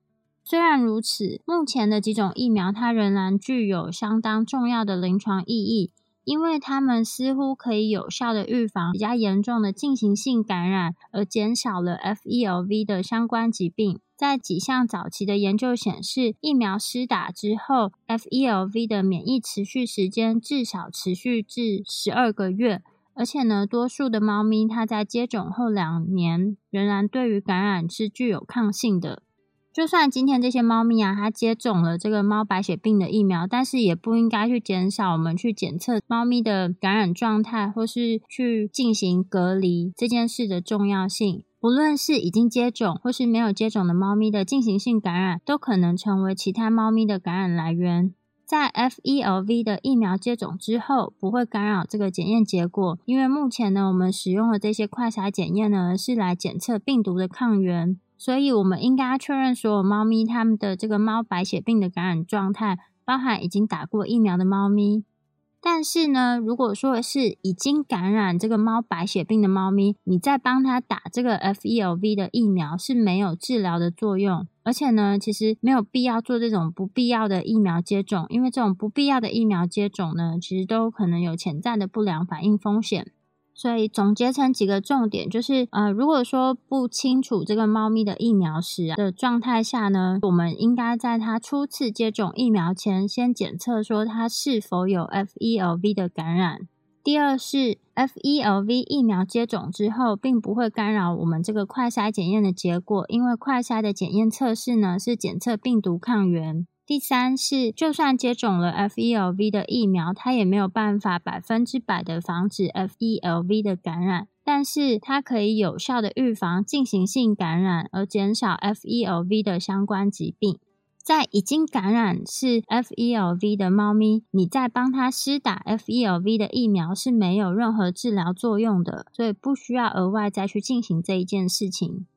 虽然如此，目前的几种疫苗它仍然具有相当重要的临床意义，因为它们似乎可以有效的预防比较严重的进行性感染，而减少了 FELV 的相关疾病。在几项早期的研究显示，疫苗施打之后，FELV 的免疫持续时间至少持续至十二个月，而且呢，多数的猫咪它在接种后两年仍然对于感染是具有抗性的。就算今天这些猫咪啊，它接种了这个猫白血病的疫苗，但是也不应该去减少我们去检测猫咪的感染状态，或是去进行隔离这件事的重要性。不论是已经接种或是没有接种的猫咪的进行性感染，都可能成为其他猫咪的感染来源。在 FELV 的疫苗接种之后，不会干扰这个检验结果，因为目前呢，我们使用的这些快筛检验呢，是来检测病毒的抗原。所以，我们应该确认所有猫咪它们的这个猫白血病的感染状态，包含已经打过疫苗的猫咪。但是呢，如果说是已经感染这个猫白血病的猫咪，你再帮它打这个 FELV 的疫苗是没有治疗的作用，而且呢，其实没有必要做这种不必要的疫苗接种，因为这种不必要的疫苗接种呢，其实都可能有潜在的不良反应风险。所以总结成几个重点，就是呃，如果说不清楚这个猫咪的疫苗史的状态下呢，我们应该在它初次接种疫苗前，先检测说它是否有 FELV 的感染。第二是 FELV 疫苗接种之后，并不会干扰我们这个快筛检验的结果，因为快筛的检验测试呢是检测病毒抗原。第三是，就算接种了 FELV 的疫苗，它也没有办法百分之百的防止 FELV 的感染，但是它可以有效的预防进行性感染，而减少 FELV 的相关疾病。在已经感染是 FELV 的猫咪，你再帮它施打 FELV 的疫苗是没有任何治疗作用的，所以不需要额外再去进行这一件事情。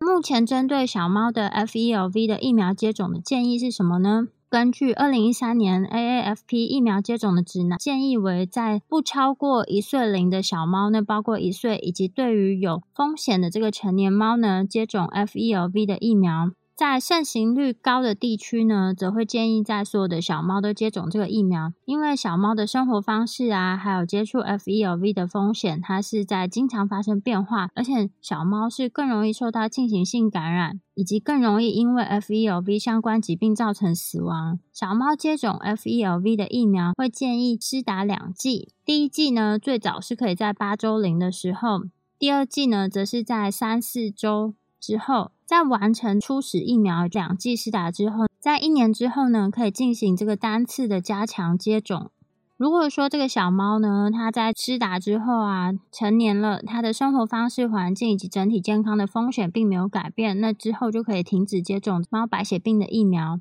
目前针对小猫的 FELV 的疫苗接种的建议是什么呢？根据二零一三年 AAFP 疫苗接种的指南，建议为在不超过一岁龄的小猫，那包括一岁以及对于有风险的这个成年猫呢，接种 FELV 的疫苗。在盛行率高的地区呢，则会建议在所有的小猫都接种这个疫苗，因为小猫的生活方式啊，还有接触 FELV 的风险，它是在经常发生变化，而且小猫是更容易受到进行性感染，以及更容易因为 FELV 相关疾病造成死亡。小猫接种 FELV 的疫苗，会建议施打两剂，第一剂呢，最早是可以在八周龄的时候，第二剂呢，则是在三四周之后。在完成初始疫苗两剂施打之后，在一年之后呢，可以进行这个单次的加强接种。如果说这个小猫呢，它在施打之后啊，成年了，它的生活方式、环境以及整体健康的风险并没有改变，那之后就可以停止接种猫白血病的疫苗。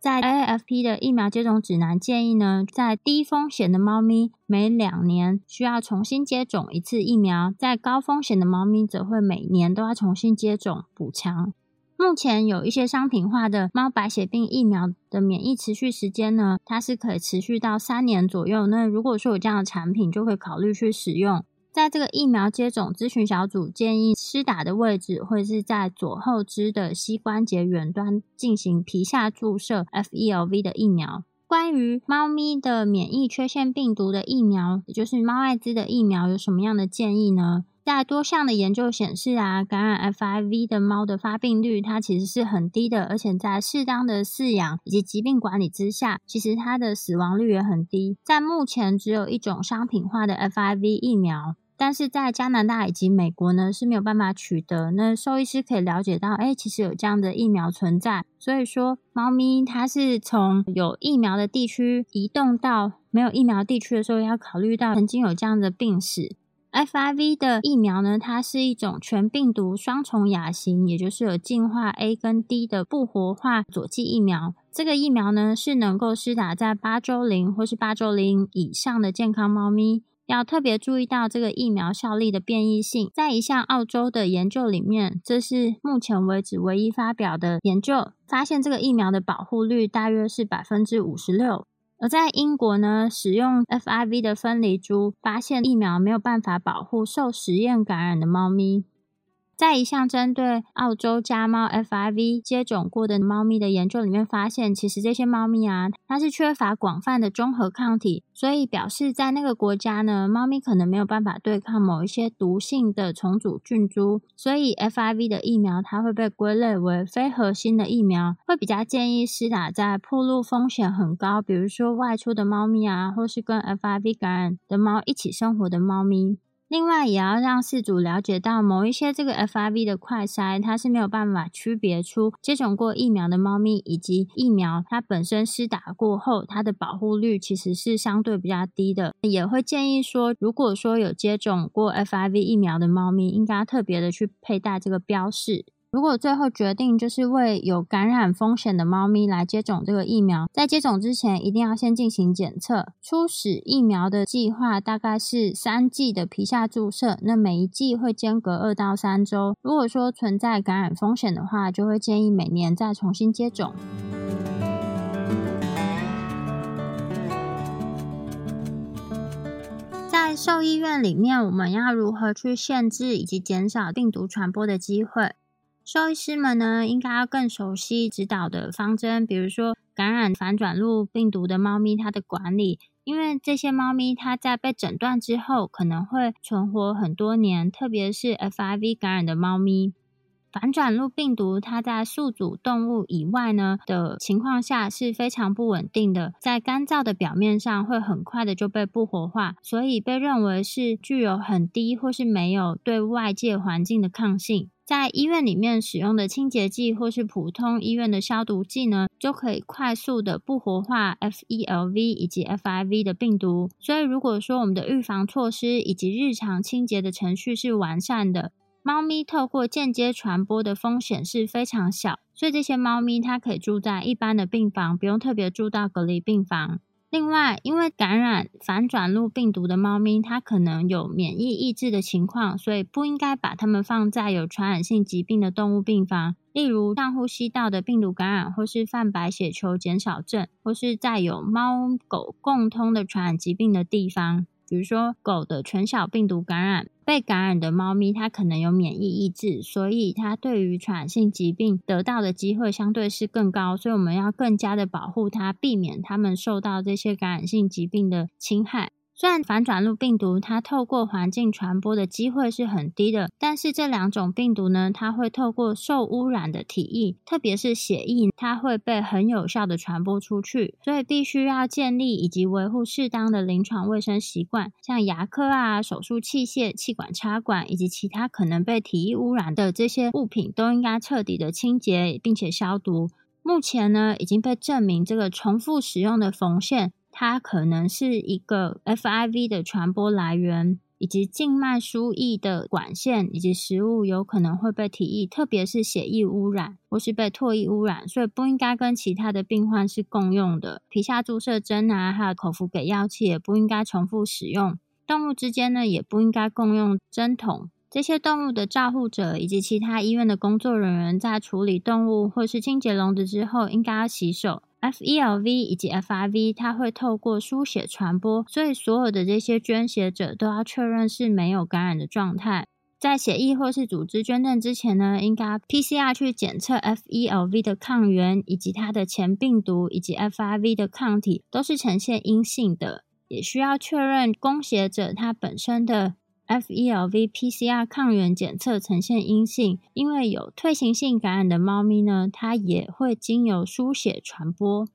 在 AAFP 的疫苗接种指南建议呢，在低风险的猫咪每两年需要重新接种一次疫苗，在高风险的猫咪则会每年都要重新接种补强。目前有一些商品化的猫白血病疫苗的免疫持续时间呢，它是可以持续到三年左右。那如果说有这样的产品，就会考虑去使用。在这个疫苗接种咨询小组建议，施打的位置会是在左后肢的膝关节远端进行皮下注射 FELV 的疫苗。关于猫咪的免疫缺陷病毒的疫苗，也就是猫艾滋的疫苗，有什么样的建议呢？在多项的研究显示啊，感染 FIV 的猫的发病率它其实是很低的，而且在适当的饲养以及疾病管理之下，其实它的死亡率也很低。在目前只有一种商品化的 FIV 疫苗。但是在加拿大以及美国呢是没有办法取得。那兽医师可以了解到，哎，其实有这样的疫苗存在。所以说，猫咪它是从有疫苗的地区移动到没有疫苗地区的时候，要考虑到曾经有这样的病史。FIV 的疫苗呢，它是一种全病毒双重亚型，也就是有进化 A 跟 D 的不活化佐剂疫苗。这个疫苗呢是能够施打在八周龄或是八周龄以上的健康猫咪。要特别注意到这个疫苗效力的变异性，在一项澳洲的研究里面，这是目前为止唯一发表的研究，发现这个疫苗的保护率大约是百分之五十六。而在英国呢，使用 FIV 的分离株，发现疫苗没有办法保护受实验感染的猫咪。在一项针对澳洲家猫 FIV 接种过的猫咪的研究里面发现，其实这些猫咪啊，它是缺乏广泛的中和抗体，所以表示在那个国家呢，猫咪可能没有办法对抗某一些毒性的重组菌株，所以 FIV 的疫苗它会被归类为非核心的疫苗，会比较建议施打在暴露风险很高，比如说外出的猫咪啊，或是跟 FIV 感染的猫一起生活的猫咪。另外，也要让事主了解到，某一些这个 FIV 的快筛，它是没有办法区别出接种过疫苗的猫咪以及疫苗它本身施打过后，它的保护率其实是相对比较低的。也会建议说，如果说有接种过 FIV 疫苗的猫咪，应该特别的去佩戴这个标示。如果最后决定就是为有感染风险的猫咪来接种这个疫苗，在接种之前一定要先进行检测。初始疫苗的计划大概是三剂的皮下注射，那每一剂会间隔二到三周。如果说存在感染风险的话，就会建议每年再重新接种。在兽医院里面，我们要如何去限制以及减少病毒传播的机会？兽医师们呢，应该要更熟悉指导的方针，比如说感染反转录病毒的猫咪它的管理，因为这些猫咪它在被诊断之后可能会存活很多年，特别是 FIV 感染的猫咪，反转录病毒它在宿主动物以外呢的情况下是非常不稳定的，在干燥的表面上会很快的就被不活化，所以被认为是具有很低或是没有对外界环境的抗性。在医院里面使用的清洁剂或是普通医院的消毒剂呢，就可以快速的不活化 FELV 以及 FIV 的病毒。所以，如果说我们的预防措施以及日常清洁的程序是完善的，猫咪透过间接传播的风险是非常小。所以，这些猫咪它可以住在一般的病房，不用特别住到隔离病房。另外，因为感染反转录病毒的猫咪，它可能有免疫抑制的情况，所以不应该把它们放在有传染性疾病的动物病房，例如上呼吸道的病毒感染，或是泛白血球减少症，或是在有猫狗共通的传染疾病的地方。比如说，狗的犬小病毒感染，被感染的猫咪它可能有免疫抑制，所以它对于传染性疾病得到的机会相对是更高，所以我们要更加的保护它，避免它们受到这些感染性疾病的侵害。虽然反转录病毒它透过环境传播的机会是很低的，但是这两种病毒呢，它会透过受污染的体液，特别是血液，它会被很有效的传播出去。所以必须要建立以及维护适当的临床卫生习惯，像牙科啊、手术器械、气管插管以及其他可能被体液污染的这些物品，都应该彻底的清洁并且消毒。目前呢，已经被证明这个重复使用的缝线。它可能是一个 FIV 的传播来源，以及静脉输液的管线以及食物有可能会被体液，特别是血液污染或是被唾液污染，所以不应该跟其他的病患是共用的。皮下注射针啊，还有口服给药器也不应该重复使用。动物之间呢，也不应该共用针筒。这些动物的照护者以及其他医院的工作人员在处理动物或是清洁笼子之后，应该要洗手。FELV 以及 FRV 它会透过输血传播，所以所有的这些捐血者都要确认是没有感染的状态。在血液或是组织捐赠之前呢，应该 PCR 去检测 FELV 的抗原以及它的前病毒以及 FRV 的抗体都是呈现阴性的，也需要确认供血者他本身的。FELV PCR 抗原检测呈现阴性，因为有退行性感染的猫咪呢，它也会经由输血传播。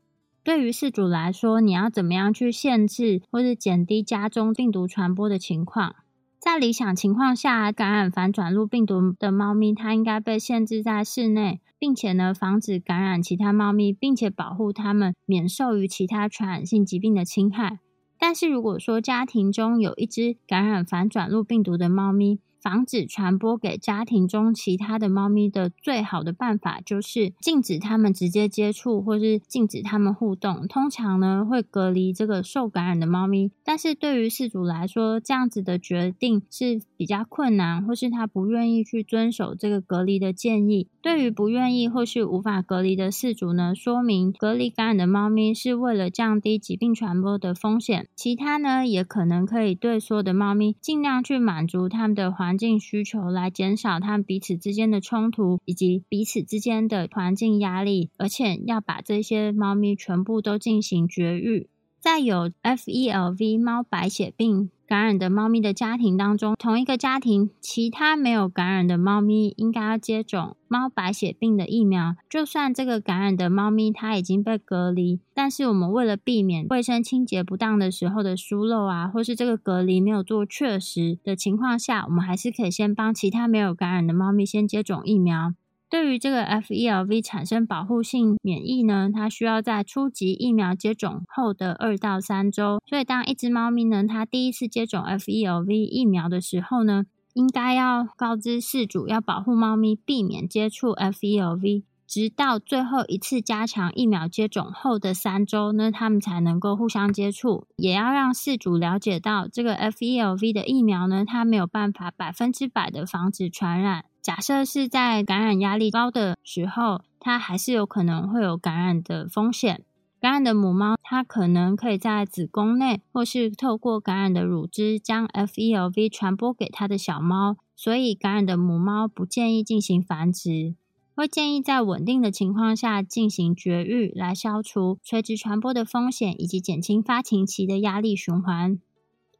对于饲主来说，你要怎么样去限制或者减低家中病毒传播的情况？在理想情况下，感染反转录病毒的猫咪，它应该被限制在室内，并且呢，防止感染其他猫咪，并且保护它们免受于其他传染性疾病的侵害。但是如果说家庭中有一只感染反转录病毒的猫咪，防止传播给家庭中其他的猫咪的最好的办法就是禁止它们直接接触，或是禁止它们互动。通常呢会隔离这个受感染的猫咪。但是对于饲主来说，这样子的决定是比较困难，或是他不愿意去遵守这个隔离的建议。对于不愿意或是无法隔离的饲主呢，说明隔离感染的猫咪是为了降低疾病传播的风险。其他呢，也可能可以对所有的猫咪尽量去满足他们的环境需求，来减少他们彼此之间的冲突以及彼此之间的环境压力，而且要把这些猫咪全部都进行绝育。在有 FELV 猫白血病感染的猫咪的家庭当中，同一个家庭其他没有感染的猫咪应该要接种猫白血病的疫苗。就算这个感染的猫咪它已经被隔离，但是我们为了避免卫生清洁不当的时候的疏漏啊，或是这个隔离没有做确实的情况下，我们还是可以先帮其他没有感染的猫咪先接种疫苗。对于这个 FELV 产生保护性免疫呢，它需要在初级疫苗接种后的二到三周。所以，当一只猫咪呢，它第一次接种 FELV 疫苗的时候呢，应该要告知饲主要保护猫咪，避免接触 FELV，直到最后一次加强疫苗接种后的三周，呢它们才能够互相接触。也要让饲主了解到，这个 FELV 的疫苗呢，它没有办法百分之百的防止传染。假设是在感染压力高的时候，它还是有可能会有感染的风险。感染的母猫，它可能可以在子宫内，或是透过感染的乳汁将 FELV 传播给它的小猫。所以，感染的母猫不建议进行繁殖，会建议在稳定的情况下进行绝育，来消除垂直传播的风险，以及减轻发情期的压力循环。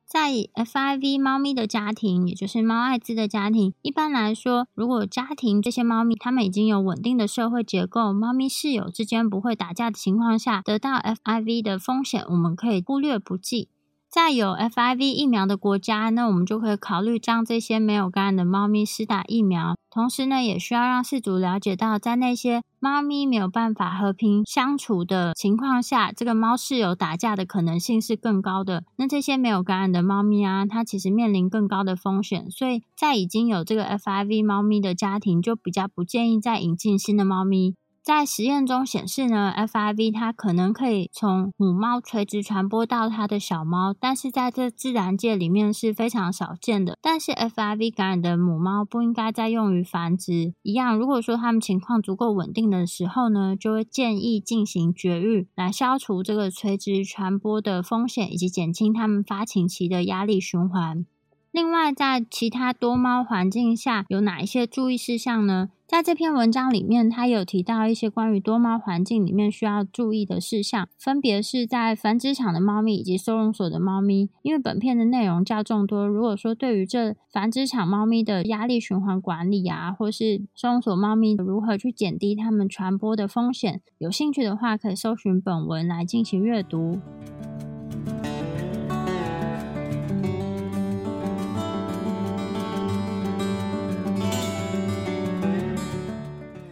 在 FIV 猫咪的家庭，也就是猫艾滋的家庭，一般来说，如果家庭这些猫咪它们已经有稳定的社会结构，猫咪室友之间不会打架的情况下，得到 FIV 的风险，我们可以忽略不计。在有 FIV 疫苗的国家，那我们就可以考虑将这些没有感染的猫咪施打疫苗。同时呢，也需要让饲主了解到，在那些猫咪没有办法和平相处的情况下，这个猫室友打架的可能性是更高的。那这些没有感染的猫咪啊，它其实面临更高的风险。所以在已经有这个 FIV 猫咪的家庭，就比较不建议再引进新的猫咪。在实验中显示呢，FIV 它可能可以从母猫垂直传播到它的小猫，但是在这自然界里面是非常少见的。但是 FIV 感染的母猫不应该再用于繁殖。一样，如果说它们情况足够稳定的时候呢，就会建议进行绝育，来消除这个垂直传播的风险，以及减轻它们发情期的压力循环。另外，在其他多猫环境下有哪一些注意事项呢？在这篇文章里面，他有提到一些关于多猫环境里面需要注意的事项，分别是在繁殖场的猫咪以及收容所的猫咪。因为本片的内容较众多，如果说对于这繁殖场猫咪的压力循环管理啊，或是收容所猫咪如何去减低它们传播的风险，有兴趣的话，可以搜寻本文来进行阅读。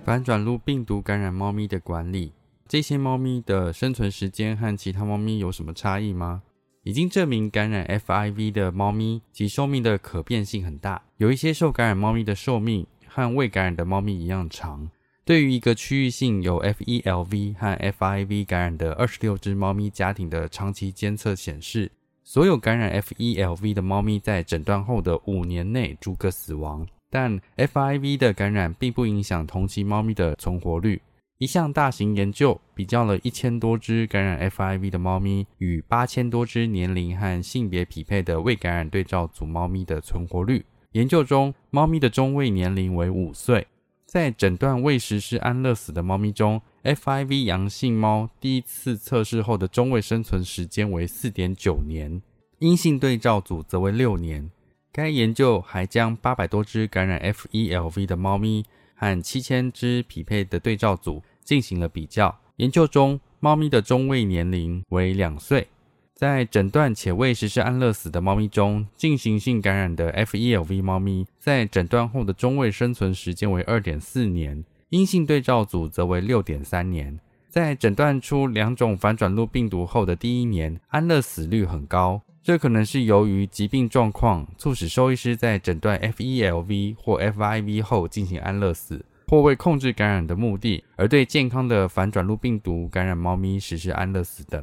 反转录病毒感染猫咪的管理，这些猫咪的生存时间和其他猫咪有什么差异吗？已经证明感染 FIV 的猫咪其寿命的可变性很大，有一些受感染猫咪的寿命和未感染的猫咪一样长。对于一个区域性有 FELV 和 FIV 感染的二十六只猫咪家庭的长期监测显示，所有感染 FELV 的猫咪在诊断后的五年内逐个死亡。但 FIV 的感染并不影响同期猫咪的存活率。一项大型研究比较了一千多只感染 FIV 的猫咪与八千多只年龄和性别匹配的未感染对照组猫咪的存活率。研究中，猫咪的中位年龄为五岁。在诊断未实施安乐死的猫咪中，FIV 阳性猫第一次测试后的中位生存时间为四点九年，阴性对照组则为六年。该研究还将八百多只感染 FELV 的猫咪和七千只匹配的对照组进行了比较。研究中，猫咪的中位年龄为两岁。在诊断且未实施安乐死的猫咪中，进行性感染的 FELV 猫咪在诊断后的中位生存时间为二点四年，阴性对照组则为六点三年。在诊断出两种反转录病毒后的第一年，安乐死率很高。这可能是由于疾病状况促使兽医师在诊断 FELV 或 FIV 后进行安乐死，或为控制感染的目的而对健康的反转录病毒感染猫咪实施安乐死等。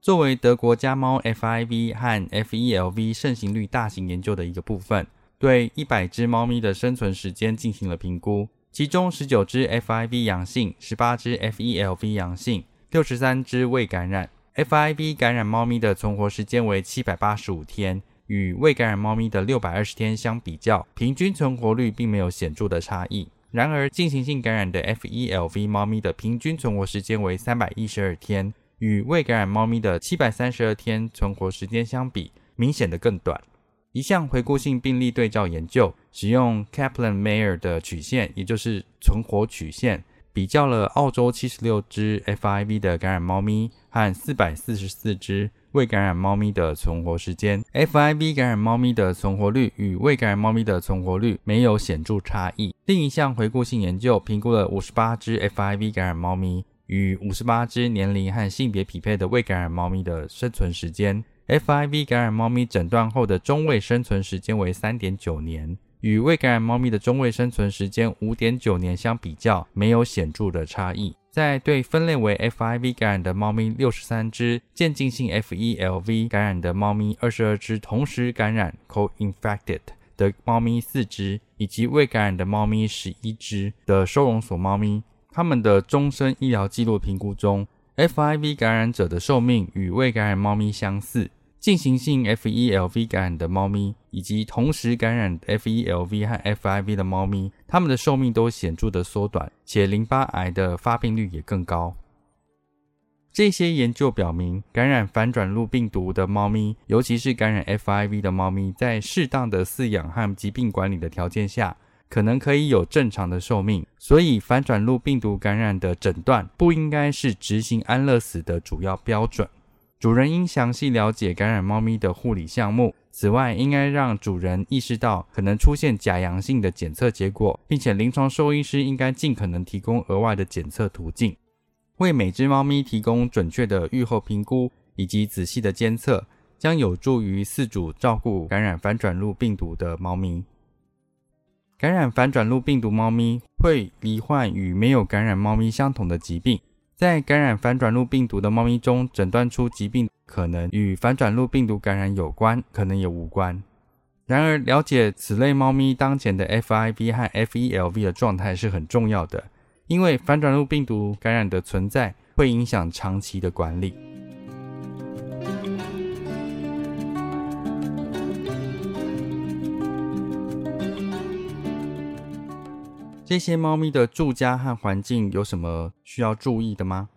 作为德国家猫 FIV 和 FELV 盛行率大型研究的一个部分，对一百只猫咪的生存时间进行了评估，其中十九只 FIV 阳性，十八只 FELV 阳性，六十三只未感染。FIV 感染猫咪的存活时间为七百八十五天，与未感染猫咪的六百二十天相比较，平均存活率并没有显著的差异。然而，进行性感染的 FELV 猫咪的平均存活时间为三百一十二天，与未感染猫咪的七百三十二天存活时间相比，明显的更短。一项回顾性病例对照研究，使用 Kaplan-Meier 的曲线，也就是存活曲线。比较了澳洲七十六只 FIV 的感染猫咪和四百四十四只未感染猫咪的存活时间，FIV 感染猫咪的存活率与未感染猫咪的存活率没有显著差异。另一项回顾性研究评估了五十八只 FIV 感染猫咪与五十八只年龄和性别匹配的未感染猫咪的生存时间，FIV 感染猫咪诊断后的中位生存时间为三点九年。与未感染猫咪的中位生存时间五点九年相比较，没有显著的差异。在对分类为 FIV 感染的猫咪六十三只，渐进性 FELV 感染的猫咪二十二只，同时感染 co-infected 的猫咪四只，以及未感染的猫咪十一只的收容所猫咪，它们的终身医疗记录评估中，FIV 感染者的寿命与未感染猫咪相似。进行性 FELV 感染的猫咪，以及同时感染 FELV 和 FIV 的猫咪，它们的寿命都显著的缩短，且淋巴癌的发病率也更高。这些研究表明，感染反转录病毒的猫咪，尤其是感染 FIV 的猫咪，在适当的饲养和疾病管理的条件下，可能可以有正常的寿命。所以，反转录病毒感染的诊断不应该是执行安乐死的主要标准。主人应详细了解感染猫咪的护理项目。此外，应该让主人意识到可能出现假阳性的检测结果，并且临床兽医师应该尽可能提供额外的检测途径，为每只猫咪提供准确的预后评估以及仔细的监测，将有助于饲主照顾感染反转录病毒的猫咪。感染反转录病毒猫咪会罹患与没有感染猫咪相同的疾病。在感染反转录病毒的猫咪中，诊断出疾病可能与反转录病毒感染有关，可能也无关。然而，了解此类猫咪当前的 FIV 和 FELV 的状态是很重要的，因为反转录病毒感染的存在会影响长期的管理。这些猫咪的住家和环境有什么需要注意的吗？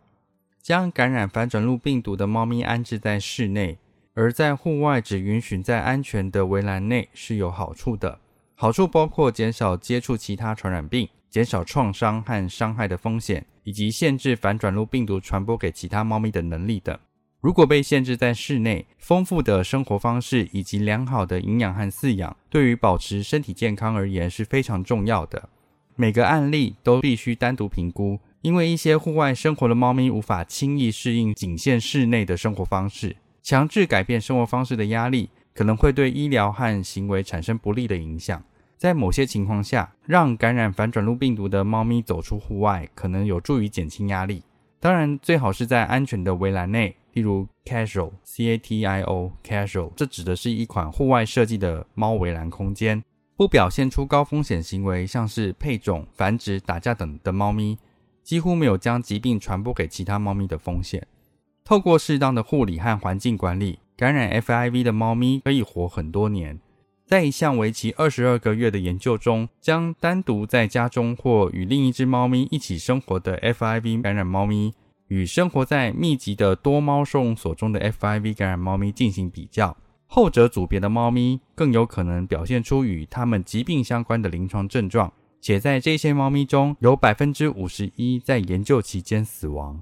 将感染反转录病毒的猫咪安置在室内，而在户外只允许在安全的围栏内是有好处的。好处包括减少接触其他传染病、减少创伤和伤害的风险，以及限制反转录病毒传播给其他猫咪的能力等。如果被限制在室内，丰富的生活方式以及良好的营养和饲养，对于保持身体健康而言是非常重要的。每个案例都必须单独评估，因为一些户外生活的猫咪无法轻易适应仅限室内的生活方式。强制改变生活方式的压力可能会对医疗和行为产生不利的影响。在某些情况下，让感染反转录病毒的猫咪走出户外，可能有助于减轻压力。当然，最好是在安全的围栏内，例如 Casual C A T I O Casual，这指的是一款户外设计的猫围栏空间。不表现出高风险行为，像是配种、繁殖、打架等的猫咪，几乎没有将疾病传播给其他猫咪的风险。透过适当的护理和环境管理，感染 FIV 的猫咪可以活很多年。在一项为期二十二个月的研究中，将单独在家中或与另一只猫咪一起生活的 FIV 感染猫咪，与生活在密集的多猫收容所中的 FIV 感染猫咪进行比较。后者组别的猫咪更有可能表现出与它们疾病相关的临床症状，且在这些猫咪中有百分之五十一在研究期间死亡。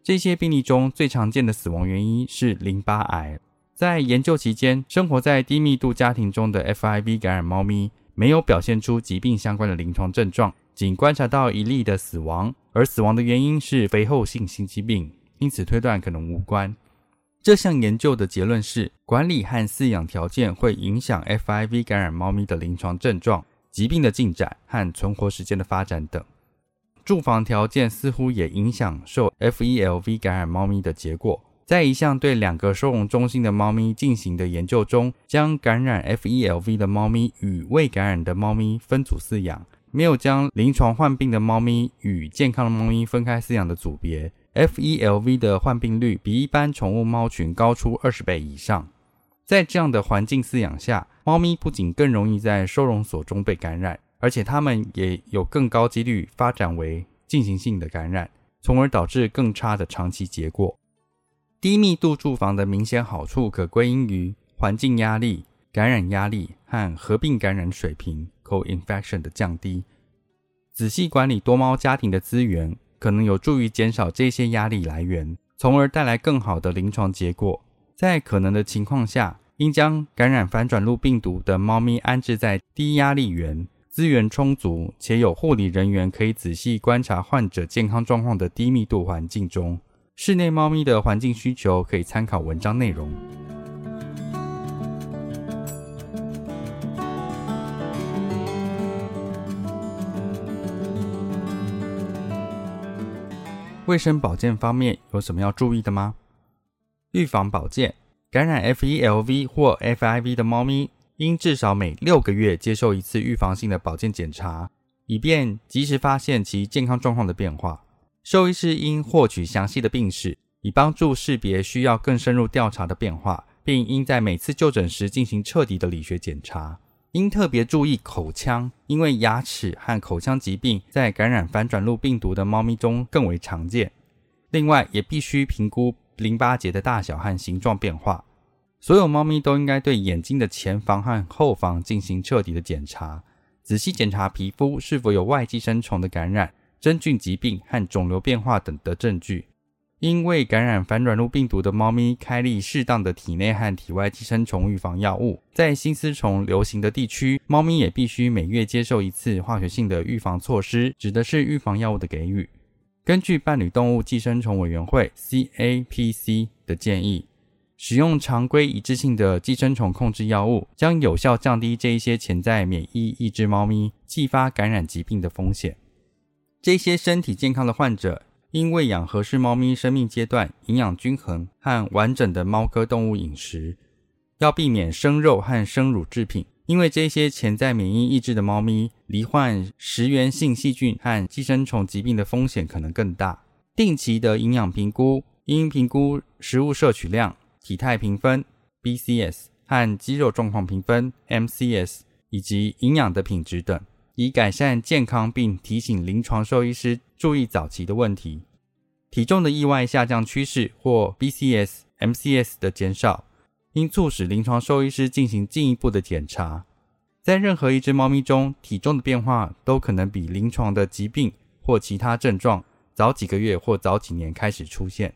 这些病例中最常见的死亡原因是淋巴癌。在研究期间，生活在低密度家庭中的 FIV 感染猫咪没有表现出疾病相关的临床症状，仅观察到一例的死亡，而死亡的原因是肥厚性心肌病，因此推断可能无关。这项研究的结论是，管理和饲养条件会影响 FIV 感染猫咪的临床症状、疾病的进展和存活时间的发展等。住房条件似乎也影响受 FELV 感染猫咪的结果。在一项对两个收容中心的猫咪进行的研究中，将感染 FELV 的猫咪与未感染的猫咪分组饲养，没有将临床患病的猫咪与健康的猫咪分开饲养的组别。FELV 的患病率比一般宠物猫群高出二十倍以上。在这样的环境饲养下，猫咪不仅更容易在收容所中被感染，而且它们也有更高几率发展为进行性的感染，从而导致更差的长期结果。低密度住房的明显好处可归因于环境压力、感染压力和合并感染水平 （co-infection） 的降低。仔细管理多猫家庭的资源。可能有助于减少这些压力来源，从而带来更好的临床结果。在可能的情况下，应将感染反转录病毒的猫咪安置在低压力源、资源充足且有护理人员可以仔细观察患者健康状况的低密度环境中。室内猫咪的环境需求可以参考文章内容。卫生保健方面有什么要注意的吗？预防保健，感染 FELV 或 FIV 的猫咪应至少每六个月接受一次预防性的保健检查，以便及时发现其健康状况的变化。兽医师应获取详细的病史，以帮助识别需要更深入调查的变化，并应在每次就诊时进行彻底的理学检查。应特别注意口腔，因为牙齿和口腔疾病在感染反转录病毒的猫咪中更为常见。另外，也必须评估淋巴结的大小和形状变化。所有猫咪都应该对眼睛的前房和后房进行彻底的检查，仔细检查皮肤是否有外寄生虫的感染、真菌疾病和肿瘤变化等的证据。因为感染反转录病毒的猫咪开立适当的体内和体外寄生虫预防药物，在新丝虫流行的地区，猫咪也必须每月接受一次化学性的预防措施，指的是预防药物的给予。根据伴侣动物寄生虫委员会 （CAPC） 的建议，使用常规一致性的寄生虫控制药物，将有效降低这一些潜在免疫抑制猫咪继发感染疾病的风险。这些身体健康的患者。应喂养合适猫咪生命阶段、营养均衡和完整的猫科动物饮食，要避免生肉和生乳制品，因为这些潜在免疫抑制的猫咪罹患食源性细菌和寄生虫疾病的风险可能更大。定期的营养评估应评估食物摄取量、体态评分 （BCS） 和肌肉状况评分 （MCS） 以及营养的品质等。以改善健康，并提醒临床兽医师注意早期的问题。体重的意外下降趋势或 BCS、MCS 的减少，应促使临床兽医师进行进一步的检查。在任何一只猫咪中，体重的变化都可能比临床的疾病或其他症状早几个月或早几年开始出现。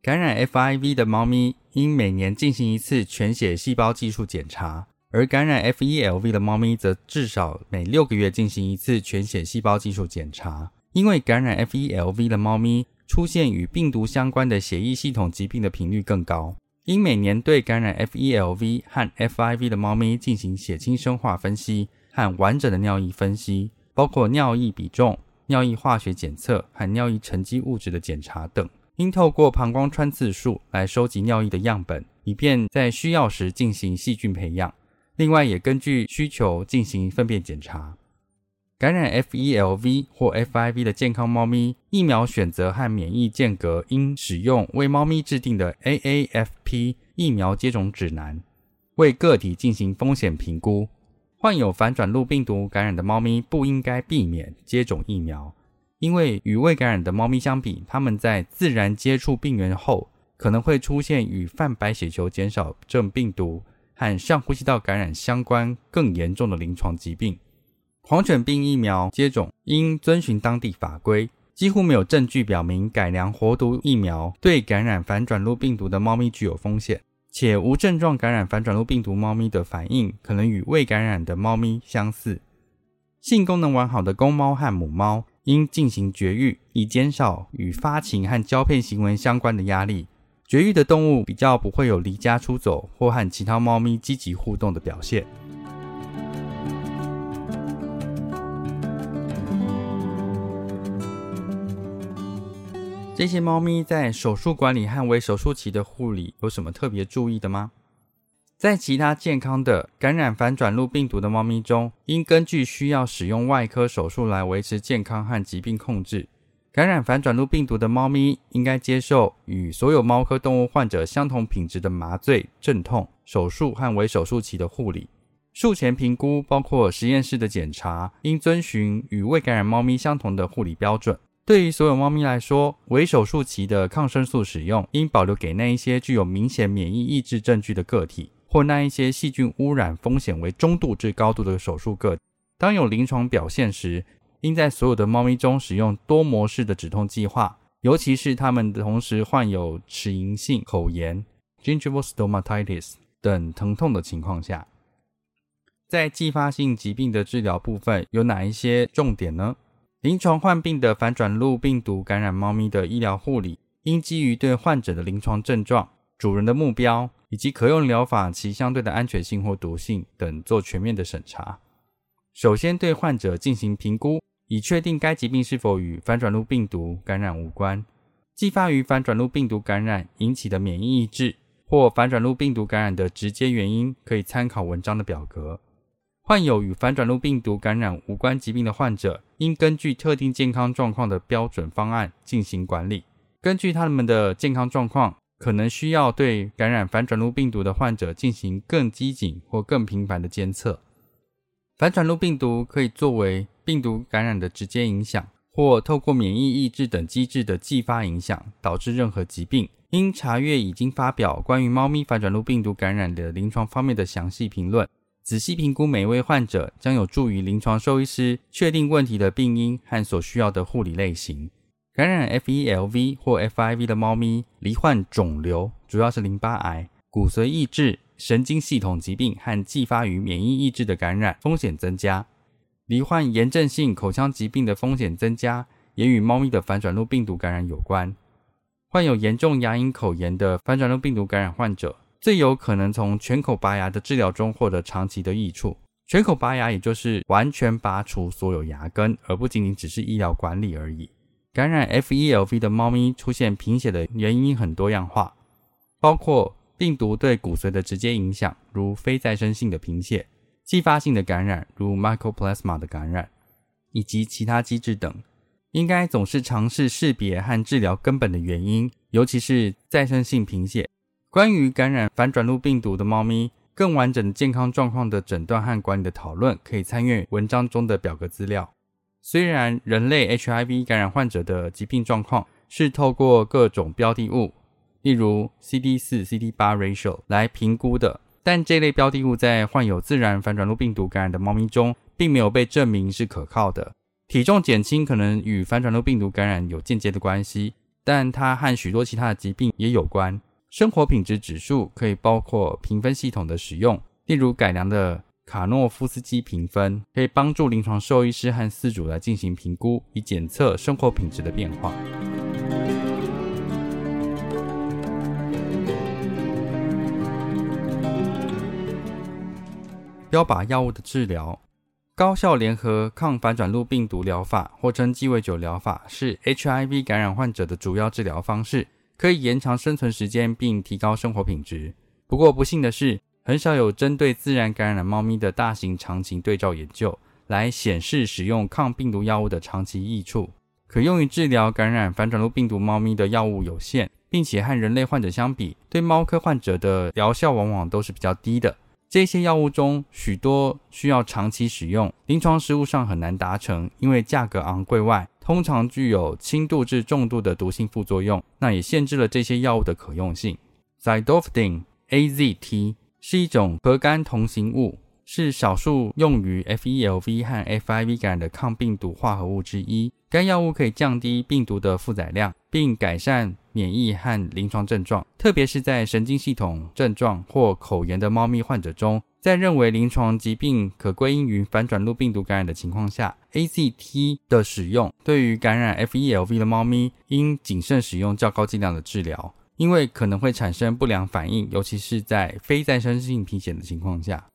感染 FIV 的猫咪应每年进行一次全血细胞技术检查。而感染 FELV 的猫咪则至少每六个月进行一次全血细胞技术检查，因为感染 FELV 的猫咪出现与病毒相关的血液系统疾病的频率更高，应每年对感染 FELV 和 FIV 的猫咪进行血清生化分析和完整的尿液分析，包括尿液比重、尿液化学检测和尿液沉积物质的检查等。应透过膀胱穿刺术来收集尿液的样本，以便在需要时进行细菌培养。另外，也根据需求进行粪便检查。感染 FELV 或 FIV 的健康猫咪，疫苗选择和免疫间隔应使用为猫咪制定的 AAFP 疫苗接种指南，为个体进行风险评估。患有反转录病毒感染的猫咪不应该避免接种疫苗，因为与未感染的猫咪相比，它们在自然接触病原后，可能会出现与泛白血球减少症病毒。和上呼吸道感染相关更严重的临床疾病，狂犬病疫苗接种应遵循当地法规。几乎没有证据表明改良活毒疫苗对感染反转录病毒的猫咪具有风险，且无症状感染反转录病毒猫咪的反应可能与未感染的猫咪相似。性功能完好的公猫和母猫应进行绝育，以减少与发情和交配行为相关的压力。绝育的动物比较不会有离家出走或和其他猫咪积极互动的表现。这些猫咪在手术管理和微手术期的护理有什么特别注意的吗？在其他健康的感染反转录病毒的猫咪中，应根据需要使用外科手术来维持健康和疾病控制。感染反转录病毒的猫咪应该接受与所有猫科动物患者相同品质的麻醉、镇痛、手术和微手术期的护理。术前评估包括实验室的检查，应遵循与未感染猫咪相同的护理标准。对于所有猫咪来说，微手术期的抗生素使用应保留给那一些具有明显免疫抑制证据的个体，或那一些细菌污染风险为中度至高度的手术个。当有临床表现时，应在所有的猫咪中使用多模式的止痛计划，尤其是它们同时患有齿龈性口炎 （gingival stomatitis） 等疼痛的情况下。在继发性疾病的治疗部分有哪一些重点呢？临床患病的反转录病毒感染猫咪的医疗护理，应基于对患者的临床症状、主人的目标以及可用疗法其相对的安全性或毒性等做全面的审查。首先，对患者进行评估，以确定该疾病是否与反转录病毒感染无关。继发于反转录病毒感染引起的免疫抑制或反转录病毒感染的直接原因，可以参考文章的表格。患有与反转录病毒感染无关疾病的患者，应根据特定健康状况的标准方案进行管理。根据他们的健康状况，可能需要对感染反转录病毒的患者进行更机警或更频繁的监测。反转录病毒可以作为病毒感染的直接影响，或透过免疫抑制等机制的继发影响，导致任何疾病。应查阅已经发表关于猫咪反转录病毒感染的临床方面的详细评论。仔细评估每位患者，将有助于临床兽医师确定问题的病因和所需要的护理类型。感染 FELV 或 FIV 的猫咪，罹患肿瘤，主要是淋巴癌、骨髓抑制、神经系统疾病和继发于免疫抑制的感染风险增加。罹患炎症性口腔疾病的风险增加，也与猫咪的反转录病毒感染有关。患有严重牙龈口炎的反转录病毒感染患者。最有可能从全口拔牙的治疗中获得长期的益处。全口拔牙也就是完全拔除所有牙根，而不仅仅只是医疗管理而已。感染 FELV 的猫咪出现贫血的原因很多样化，包括病毒对骨髓的直接影响，如非再生性的贫血；继发性的感染，如 Mycoplasma 的感染，以及其他机制等。应该总是尝试识别和治疗根本的原因，尤其是再生性贫血。关于感染反转录病毒的猫咪更完整的健康状况的诊断和管理的讨论，可以参阅文章中的表格资料。虽然人类 HIV 感染患者的疾病状况是透过各种标的物，例如 CD4、CD8 ratio 来评估的，但这类标的物在患有自然反转录病毒感染的猫咪中，并没有被证明是可靠的。体重减轻可能与反转录病毒感染有间接的关系，但它和许多其他的疾病也有关。生活品质指数可以包括评分系统的使用，例如改良的卡诺夫斯基评分，可以帮助临床兽医师和饲主来进行评估，以检测生活品质的变化。标靶药物的治疗，高效联合抗反转录病毒疗法，或称鸡尾酒疗法，是 HIV 感染患者的主要治疗方式。可以延长生存时间并提高生活品质。不过不幸的是，很少有针对自然感染猫咪的大型长期对照研究来显示使用抗病毒药物的长期益处。可用于治疗感染反转录病毒猫咪的药物有限，并且和人类患者相比，对猫科患者的疗效往往都是比较低的。这些药物中许多需要长期使用，临床实务上很难达成，因为价格昂贵外。通常具有轻度至重度的毒性副作用，那也限制了这些药物的可用性。Zidovudine (AZT) 是一种核苷同型物，是少数用于 FELV 和 FIV 感染的抗病毒化合物之一。该药物可以降低病毒的负载量，并改善免疫和临床症状，特别是在神经系统症状或口炎的猫咪患者中。在认为临床疾病可归因于反转录病毒感染的情况下，ACT 的使用对于感染 FELV 的猫咪应谨慎使用较高剂量的治疗，因为可能会产生不良反应，尤其是在非再生性贫血的情况下。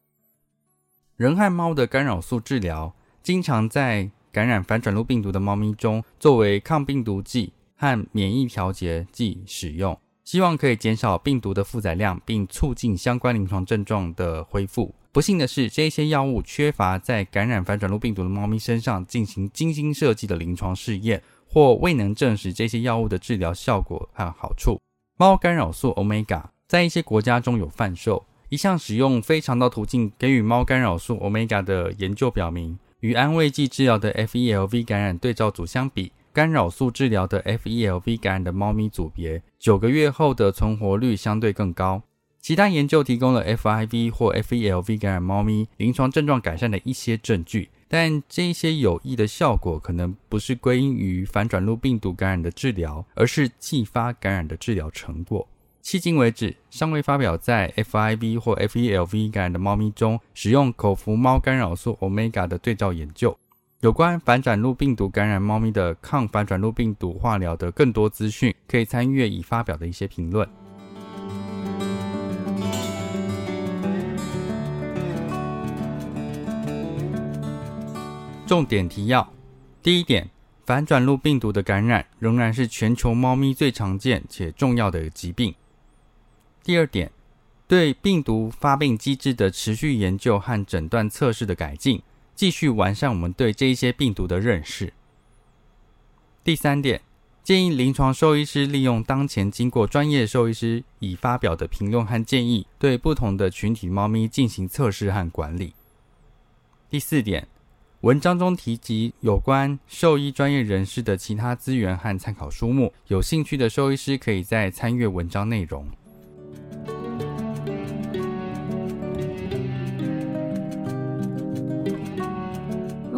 人和猫的干扰素治疗经常在感染反转录病毒的猫咪中作为抗病毒剂和免疫调节剂使用，希望可以减少病毒的负载量，并促进相关临床症状的恢复。不幸的是，这些药物缺乏在感染反转录病毒的猫咪身上进行精心设计的临床试验，或未能证实这些药物的治疗效果和好处。猫干扰素 Omega 在一些国家中有贩售。一项使用非肠道途径给予猫干扰素 Omega 的研究表明，与安慰剂治疗的 FELV 感染对照组相比，干扰素治疗的 FELV 感染的猫咪组别九个月后的存活率相对更高。其他研究提供了 FIV 或 FELV 感染猫咪临床症状改善的一些证据，但这些有益的效果可能不是归因于反转录病毒感染的治疗，而是继发感染的治疗成果。迄今为止，尚未发表在 FIV 或 FELV 感染的猫咪中使用口服猫干扰素 Omega 的对照研究。有关反转录病毒感染猫咪的抗反转录病毒化疗的更多资讯，可以参阅已发表的一些评论。重点提要：第一点，反转录病毒的感染仍然是全球猫咪最常见且重要的疾病。第二点，对病毒发病机制的持续研究和诊断测试的改进，继续完善我们对这一些病毒的认识。第三点，建议临床兽医师利用当前经过专业兽医师已发表的评论和建议，对不同的群体猫咪进行测试和管理。第四点，文章中提及有关兽医专业人士的其他资源和参考书目，有兴趣的兽医师可以在参阅文章内容。